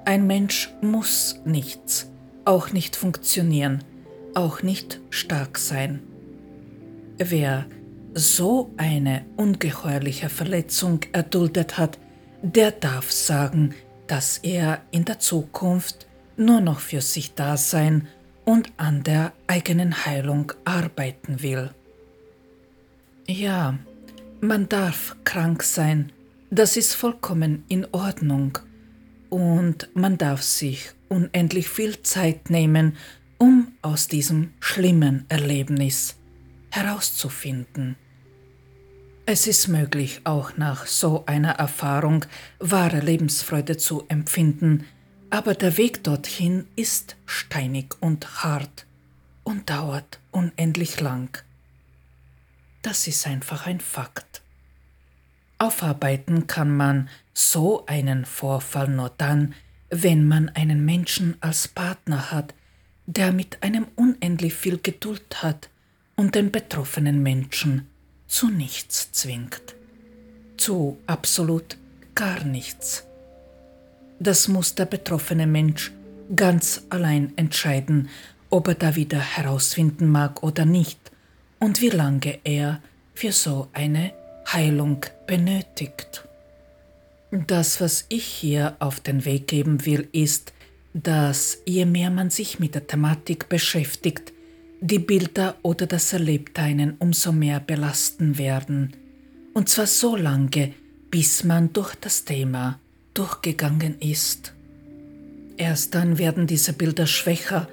Ein Mensch muss nichts, auch nicht funktionieren, auch nicht stark sein. Wer so eine ungeheuerliche Verletzung erduldet hat, der darf sagen, dass er in der Zukunft nur noch für sich da sein und an der eigenen Heilung arbeiten will. Ja, man darf krank sein, das ist vollkommen in Ordnung und man darf sich unendlich viel Zeit nehmen, um aus diesem schlimmen Erlebnis herauszufinden. Es ist möglich, auch nach so einer Erfahrung wahre Lebensfreude zu empfinden, aber der Weg dorthin ist steinig und hart und dauert unendlich lang. Das ist einfach ein Fakt. Aufarbeiten kann man so einen Vorfall nur dann, wenn man einen Menschen als Partner hat, der mit einem unendlich viel Geduld hat und den betroffenen Menschen zu nichts zwingt, zu absolut gar nichts. Das muss der betroffene Mensch ganz allein entscheiden, ob er da wieder herausfinden mag oder nicht und wie lange er für so eine Heilung benötigt. Das, was ich hier auf den Weg geben will, ist, dass je mehr man sich mit der Thematik beschäftigt, die Bilder oder das Erlebte einen umso mehr belasten werden. Und zwar so lange, bis man durch das Thema durchgegangen ist. Erst dann werden diese Bilder schwächer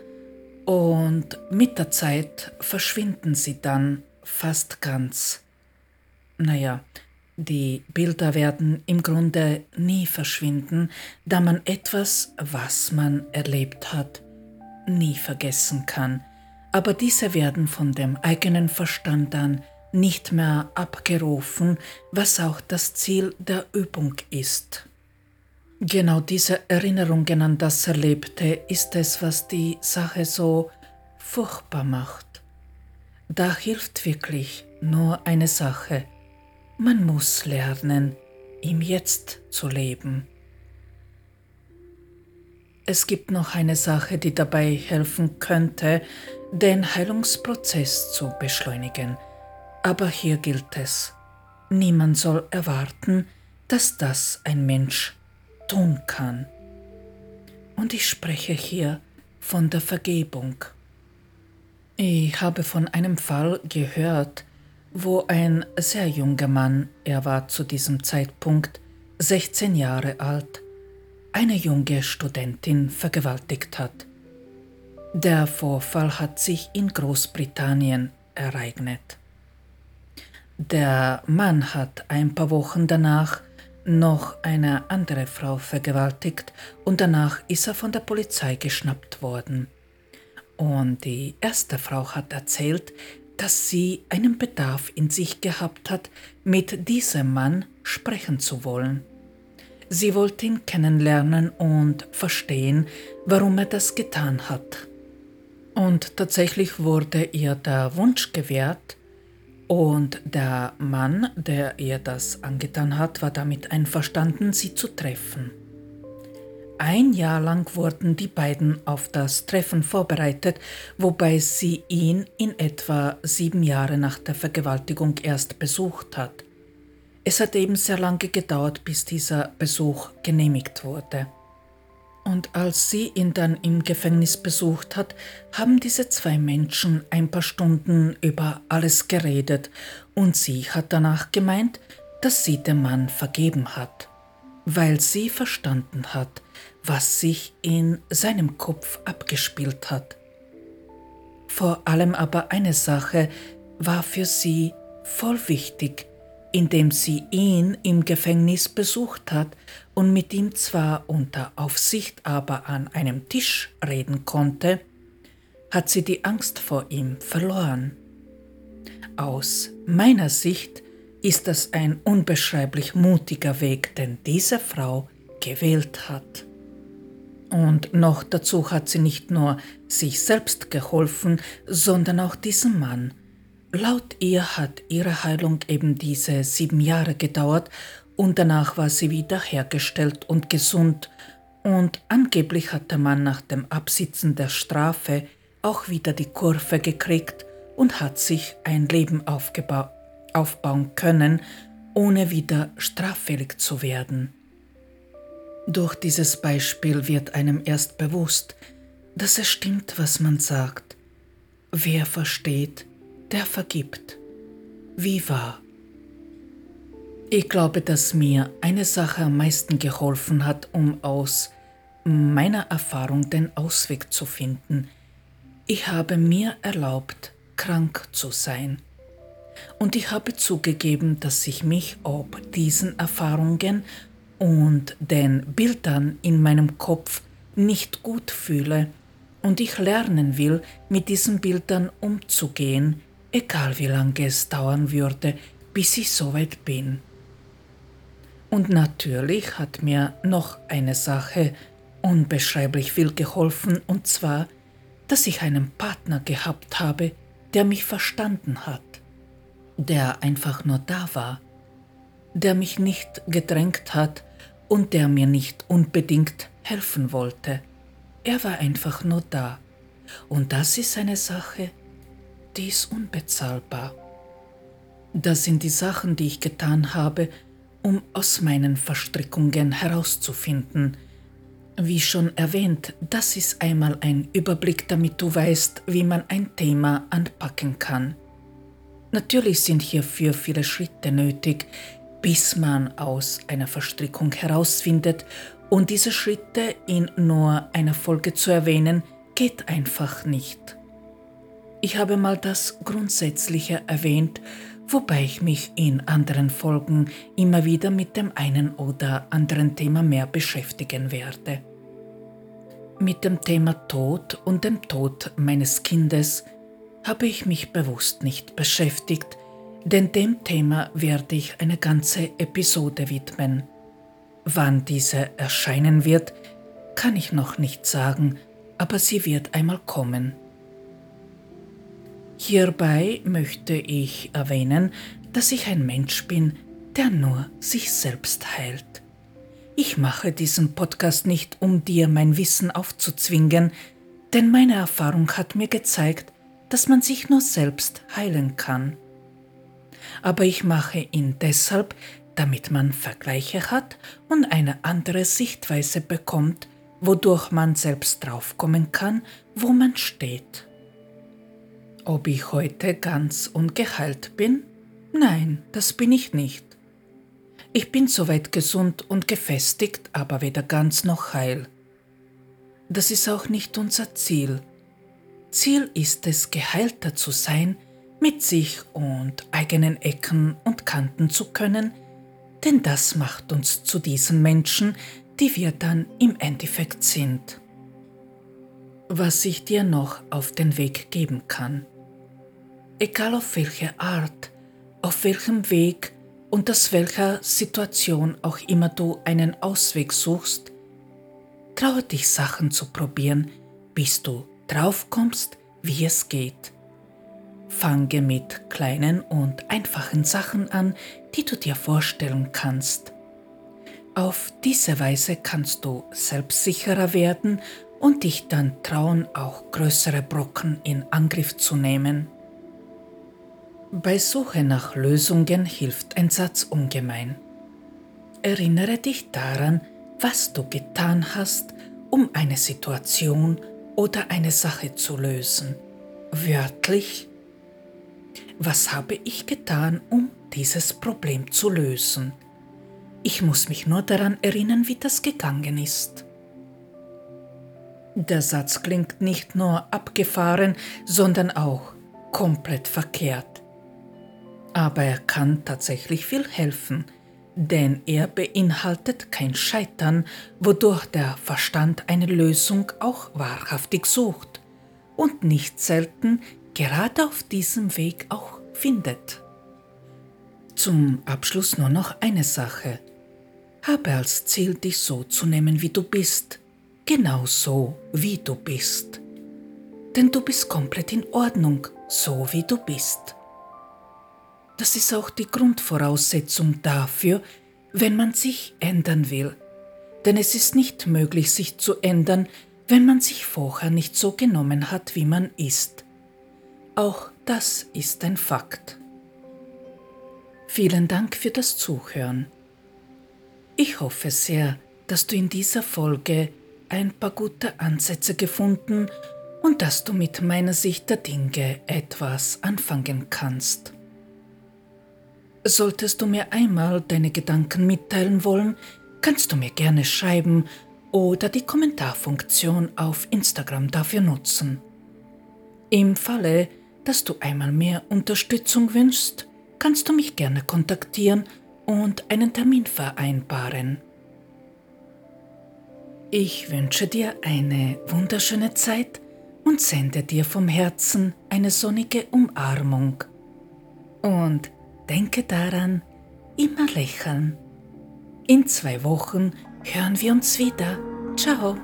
und mit der Zeit verschwinden sie dann fast ganz. Naja, die Bilder werden im Grunde nie verschwinden, da man etwas, was man erlebt hat, nie vergessen kann. Aber diese werden von dem eigenen Verstand an nicht mehr abgerufen, was auch das Ziel der Übung ist. Genau diese Erinnerungen an das Erlebte ist es, was die Sache so furchtbar macht. Da hilft wirklich nur eine Sache. Man muss lernen, im Jetzt zu leben. Es gibt noch eine Sache, die dabei helfen könnte, den Heilungsprozess zu beschleunigen. Aber hier gilt es, niemand soll erwarten, dass das ein Mensch tun kann. Und ich spreche hier von der Vergebung. Ich habe von einem Fall gehört, wo ein sehr junger Mann, er war zu diesem Zeitpunkt 16 Jahre alt, eine junge Studentin vergewaltigt hat. Der Vorfall hat sich in Großbritannien ereignet. Der Mann hat ein paar Wochen danach noch eine andere Frau vergewaltigt und danach ist er von der Polizei geschnappt worden. Und die erste Frau hat erzählt, dass sie einen Bedarf in sich gehabt hat, mit diesem Mann sprechen zu wollen. Sie wollte ihn kennenlernen und verstehen, warum er das getan hat. Und tatsächlich wurde ihr der Wunsch gewährt, und der Mann, der ihr das angetan hat, war damit einverstanden, sie zu treffen. Ein Jahr lang wurden die beiden auf das Treffen vorbereitet, wobei sie ihn in etwa sieben Jahre nach der Vergewaltigung erst besucht hat. Es hat eben sehr lange gedauert, bis dieser Besuch genehmigt wurde. Und als sie ihn dann im Gefängnis besucht hat, haben diese zwei Menschen ein paar Stunden über alles geredet und sie hat danach gemeint, dass sie dem Mann vergeben hat, weil sie verstanden hat, was sich in seinem Kopf abgespielt hat. Vor allem aber eine Sache war für sie voll wichtig, indem sie ihn im Gefängnis besucht hat und mit ihm zwar unter Aufsicht, aber an einem Tisch reden konnte, hat sie die Angst vor ihm verloren. Aus meiner Sicht ist das ein unbeschreiblich mutiger Weg, den diese Frau gewählt hat. Und noch dazu hat sie nicht nur sich selbst geholfen, sondern auch diesem Mann, Laut ihr hat ihre Heilung eben diese sieben Jahre gedauert und danach war sie wieder hergestellt und gesund und angeblich hat der Mann nach dem Absitzen der Strafe auch wieder die Kurve gekriegt und hat sich ein Leben aufbauen können, ohne wieder straffällig zu werden. Durch dieses Beispiel wird einem erst bewusst, dass es stimmt, was man sagt. Wer versteht, der vergibt. Wie wahr? Ich glaube, dass mir eine Sache am meisten geholfen hat, um aus meiner Erfahrung den Ausweg zu finden. Ich habe mir erlaubt, krank zu sein. Und ich habe zugegeben, dass ich mich ob diesen Erfahrungen und den Bildern in meinem Kopf nicht gut fühle und ich lernen will, mit diesen Bildern umzugehen, egal wie lange es dauern würde, bis ich soweit bin. Und natürlich hat mir noch eine Sache unbeschreiblich viel geholfen, und zwar, dass ich einen Partner gehabt habe, der mich verstanden hat, der einfach nur da war, der mich nicht gedrängt hat und der mir nicht unbedingt helfen wollte. er war einfach nur da. Und das ist eine Sache, die ist unbezahlbar. Das sind die Sachen, die ich getan habe, um aus meinen Verstrickungen herauszufinden. Wie schon erwähnt, das ist einmal ein Überblick, damit du weißt, wie man ein Thema anpacken kann. Natürlich sind hierfür viele Schritte nötig, bis man aus einer Verstrickung herausfindet, und diese Schritte in nur einer Folge zu erwähnen, geht einfach nicht. Ich habe mal das Grundsätzliche erwähnt, wobei ich mich in anderen Folgen immer wieder mit dem einen oder anderen Thema mehr beschäftigen werde. Mit dem Thema Tod und dem Tod meines Kindes habe ich mich bewusst nicht beschäftigt, denn dem Thema werde ich eine ganze Episode widmen. Wann diese erscheinen wird, kann ich noch nicht sagen, aber sie wird einmal kommen. Hierbei möchte ich erwähnen, dass ich ein Mensch bin, der nur sich selbst heilt. Ich mache diesen Podcast nicht, um dir mein Wissen aufzuzwingen, denn meine Erfahrung hat mir gezeigt, dass man sich nur selbst heilen kann. Aber ich mache ihn deshalb, damit man Vergleiche hat und eine andere Sichtweise bekommt, wodurch man selbst draufkommen kann, wo man steht. Ob ich heute ganz ungeheilt bin? Nein, das bin ich nicht. Ich bin soweit gesund und gefestigt, aber weder ganz noch heil. Das ist auch nicht unser Ziel. Ziel ist es, geheilter zu sein, mit sich und eigenen Ecken und Kanten zu können, denn das macht uns zu diesen Menschen, die wir dann im Endeffekt sind. Was ich dir noch auf den Weg geben kann. Egal auf welche Art, auf welchem Weg und aus welcher Situation auch immer du einen Ausweg suchst, traue dich Sachen zu probieren, bis du draufkommst, wie es geht. Fange mit kleinen und einfachen Sachen an, die du dir vorstellen kannst. Auf diese Weise kannst du selbstsicherer werden und dich dann trauen, auch größere Brocken in Angriff zu nehmen. Bei Suche nach Lösungen hilft ein Satz ungemein. Erinnere dich daran, was du getan hast, um eine Situation oder eine Sache zu lösen. Wörtlich, was habe ich getan, um dieses Problem zu lösen? Ich muss mich nur daran erinnern, wie das gegangen ist. Der Satz klingt nicht nur abgefahren, sondern auch komplett verkehrt. Aber er kann tatsächlich viel helfen, denn er beinhaltet kein Scheitern, wodurch der Verstand eine Lösung auch wahrhaftig sucht und nicht selten gerade auf diesem Weg auch findet. Zum Abschluss nur noch eine Sache. Habe als Ziel, dich so zu nehmen, wie du bist. Genau so, wie du bist. Denn du bist komplett in Ordnung, so wie du bist. Das ist auch die Grundvoraussetzung dafür, wenn man sich ändern will. Denn es ist nicht möglich, sich zu ändern, wenn man sich vorher nicht so genommen hat, wie man ist. Auch das ist ein Fakt. Vielen Dank für das Zuhören. Ich hoffe sehr, dass du in dieser Folge ein paar gute Ansätze gefunden und dass du mit meiner Sicht der Dinge etwas anfangen kannst. Solltest du mir einmal deine Gedanken mitteilen wollen, kannst du mir gerne schreiben oder die Kommentarfunktion auf Instagram dafür nutzen. Im Falle, dass du einmal mehr Unterstützung wünschst, kannst du mich gerne kontaktieren und einen Termin vereinbaren. Ich wünsche dir eine wunderschöne Zeit und sende dir vom Herzen eine sonnige Umarmung. Und denke daran, immer lächeln. In zwei Wochen hören wir uns wieder. Ciao.